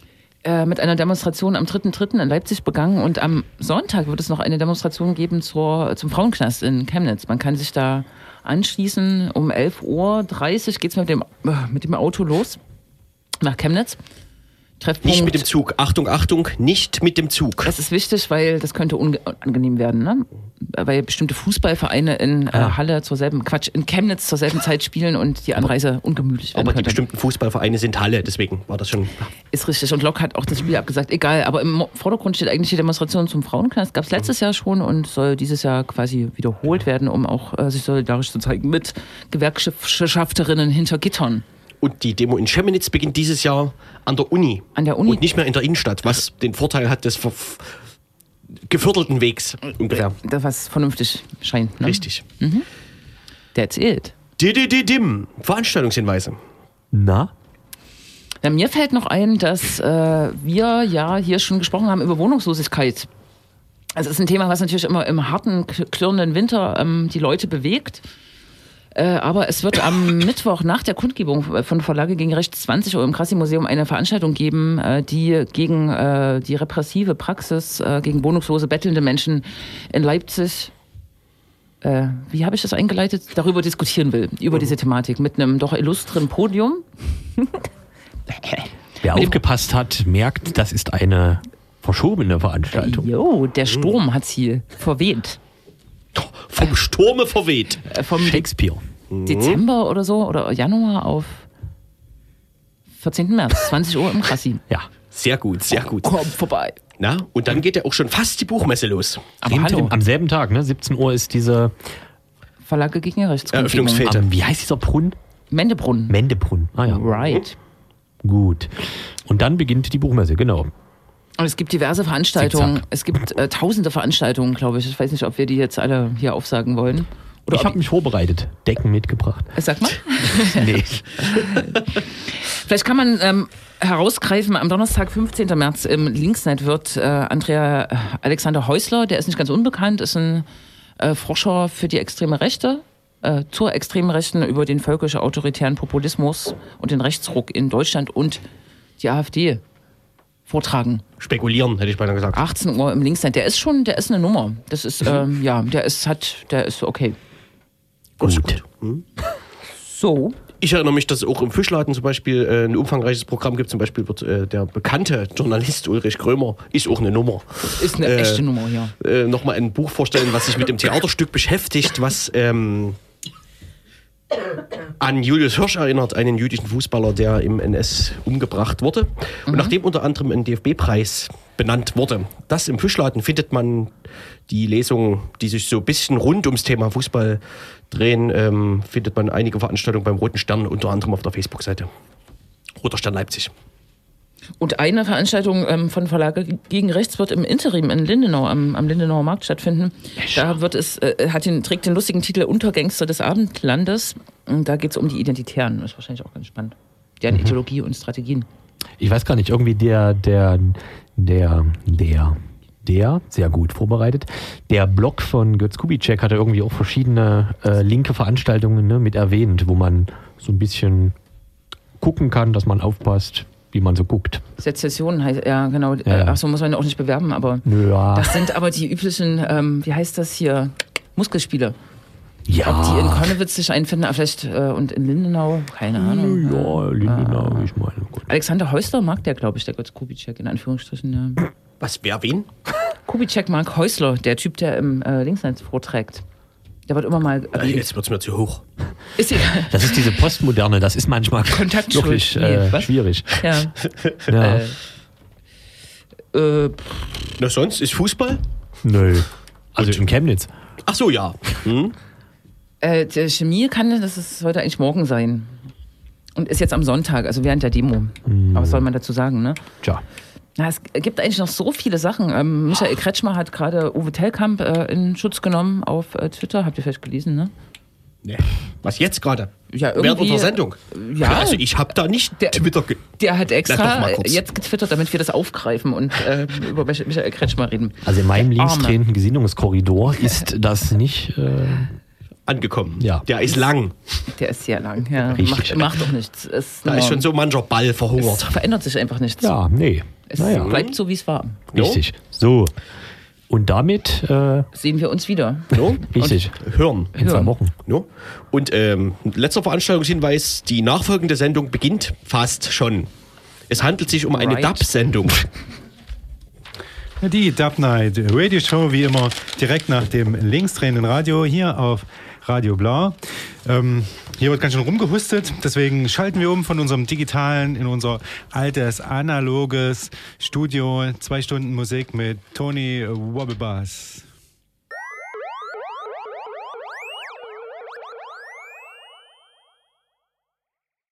Äh, mit einer Demonstration am 3.3. in Leipzig begangen und am Sonntag wird es noch eine Demonstration geben zur, zum Frauenknast in Chemnitz. Man kann sich da anschließen. Um 11.30 Uhr geht es mit dem, äh, mit dem Auto los nach Chemnitz. Treffpunkt. Nicht mit dem Zug. Achtung, Achtung, nicht mit dem Zug. Das ist wichtig, weil das könnte unangenehm werden, ne? Weil bestimmte Fußballvereine in äh, Halle zur selben, Quatsch, in Chemnitz zur selben Zeit spielen und die Anreise ungemütlich werden Aber die könnte. bestimmten Fußballvereine sind Halle, deswegen war das schon. Ist richtig. Und Lok hat auch das Spiel abgesagt. Egal, aber im Vordergrund steht eigentlich die Demonstration zum Frauenknast. Gab es letztes Jahr schon und soll dieses Jahr quasi wiederholt werden, um auch äh, sich solidarisch zu zeigen mit Gewerkschafterinnen hinter Gittern. Und die Demo in Chemnitz beginnt dieses Jahr an der Uni. An der Uni. Und nicht mehr in der Innenstadt, was den Vorteil hat des geviertelten Wegs ungefähr. Das was vernünftig scheint. Ne? Richtig. That's it. Dididim. Veranstaltungshinweise. Na? Ja, mir fällt noch ein, dass äh, wir ja hier schon gesprochen haben über Wohnungslosigkeit. Also es ist ein Thema, was natürlich immer im harten, klirrenden Winter ähm, die Leute bewegt. Äh, aber es wird am Mittwoch nach der Kundgebung von Verlage gegen Rechts 20 Uhr im Krassi-Museum eine Veranstaltung geben, äh, die gegen äh, die repressive Praxis gegen wohnungslose, bettelnde Menschen in Leipzig wie habe ich das eingeleitet, darüber diskutieren will, über diese Thematik mit einem doch illustren Podium. Wer aufgepasst hat, merkt, das ist eine verschobene Veranstaltung. Jo, der Sturm hat sie verweht. Vom Sturme verweht. Äh, vom Shakespeare. Dezember oder so oder Januar auf 14. März, 20 Uhr im Krassi. Ja. Sehr gut, sehr gut. Komm vorbei. Na, und dann geht ja auch schon fast die Buchmesse los. Aber Am- hallo, Am selben Tag, ne? 17 Uhr ist diese, Verlage gegen Rechts. Eröffnungsfete. am, wie heißt dieser Brunnen? Mendebrunnen. Mendebrunn. Ah ja. Right. Gut. Und dann beginnt die Buchmesse, genau. Und es gibt diverse Veranstaltungen. Zickzack. Es gibt äh, tausende Veranstaltungen, glaube ich. Ich weiß nicht, ob wir die jetzt alle hier aufsagen wollen. Oder ich habe mich vorbereitet. Decken mitgebracht. Äh, Sag mal. nee. Vielleicht kann man ähm, herausgreifen, am Donnerstag, 15. März im Linksnet wird äh, Andrea äh, Alexander Häusler, der ist nicht ganz unbekannt, ist ein äh, Forscher für die extreme Rechte, äh, zur extremen Rechten über den völkisch-autoritären Populismus und den Rechtsruck in Deutschland und die AfD vortragen. Spekulieren, hätte ich beinahe gesagt. 18 Uhr im Linksnet. Der ist schon, der ist eine Nummer. Das ist, ähm, ja, der ist, hat, der ist okay. Gut. So. Ich erinnere mich, dass es auch im Fischladen zum Beispiel äh, ein umfangreiches Programm gibt. Zum Beispiel wird äh, der bekannte Journalist Ulrich Krömer, ist auch eine Nummer, Ist eine Äh, echte Nummer hier. äh, nochmal ein Buch vorstellen, was sich mit dem Theaterstück beschäftigt, was ähm, an Julius Hirsch erinnert, einen jüdischen Fußballer, der im NS umgebracht wurde. Und nachdem unter anderem ein DFB-Preis benannt wurde. Das im Fischladen findet man die Lesungen, die sich so ein bisschen rund ums Thema Fußball drehen, ähm, findet man einige Veranstaltungen beim Roten Stern, unter anderem auf der Facebook-Seite. Roter Stern Leipzig. Und eine Veranstaltung ähm, von Verlage gegen Rechts wird im Interim in Lindenau am, am Lindenauer Markt stattfinden. Da wird es, äh, hat den, trägt den lustigen Titel Untergangster des Abendlandes. Und da geht es um die Identitären. Das ist wahrscheinlich auch ganz spannend. Deren Ideologie und Strategien. Ich weiß gar nicht, irgendwie der, der, der, der, der, sehr gut vorbereitet. Der Blog von Götz Kubitschek hatte irgendwie auch verschiedene äh, linke Veranstaltungen ne, mit erwähnt, wo man so ein bisschen gucken kann, dass man aufpasst, wie man so guckt. Sezession heißt, ja genau. Ja, ja. Achso, muss man auch nicht bewerben, aber Ja, das sind aber die üblichen, ähm, wie heißt das hier? Muskelspiele. Ob die in ja, Konnewitz sich einfinden, aber vielleicht äh, und in Lindenau, keine Ahnung. ja, Lindenau, ich meine. Gut. Alexander Häusler mag der, glaube ich, der Götz Kubitschek, in Anführungsstrichen. Ja. Was, wer wen? Kubitschek mag Häusler, der Typ, der im äh, Linksnetz vorträgt. Der wird immer mal Äh, jetzt wird es mir zu hoch. Ist egal. Das ist diese Postmoderne, das ist manchmal wirklich äh, was? schwierig. Ja. Ja. Äh, Na sonst, ist Fußball? Nö. Also in Chemnitz. Ach so, ja. Hm? äh, der Chemie kann, das ist, sollte eigentlich morgen sein. Und ist jetzt am Sonntag, also während der Demo. Aber was soll man dazu sagen, ne? Tja. Na, es gibt eigentlich noch so viele Sachen. Ähm, Michael Kretschmer hat gerade Uwe Tellkamp äh, in Schutz genommen auf äh, Twitter. Habt ihr vielleicht gelesen, ne? Nee. Was jetzt gerade? Ja, Während irgendwie- unserer Sendung? Ja. Also ich habe da nicht Der- Twitter ge Der hat extra jetzt getwittert, damit wir das aufgreifen und äh, über Mich- Michael Kretschmer reden. Also in meinem linksdrehenden Gesinnungskorridor ist das nicht. Äh, angekommen. Ja. Der ist lang. Der ist sehr lang, ja. Richtig. Macht, macht doch nichts. Es, Da ist schon so mancher Ball es verhungert. verändert sich einfach nichts. ja, nee. Es Naja, bleibt so, wie es war. richtig. So. Und damit, äh, Sehen wir uns wieder. No? richtig, Hören. in zwei Hören. Wochen. No? Und ähm, letzter Veranstaltungshinweis, die nachfolgende Sendung beginnt fast schon. Es handelt sich um eine Right. Dub-Sendung. Die Dub Night Radio Show, wie immer, direkt nach dem linksdrehenden Radio hier auf Radio Blau. Ähm, hier wird ganz schön rumgehustet, deswegen schalten wir um von unserem digitalen in unser altes, analoges Studio. Zwei Stunden Musik mit Tony Wobblebass.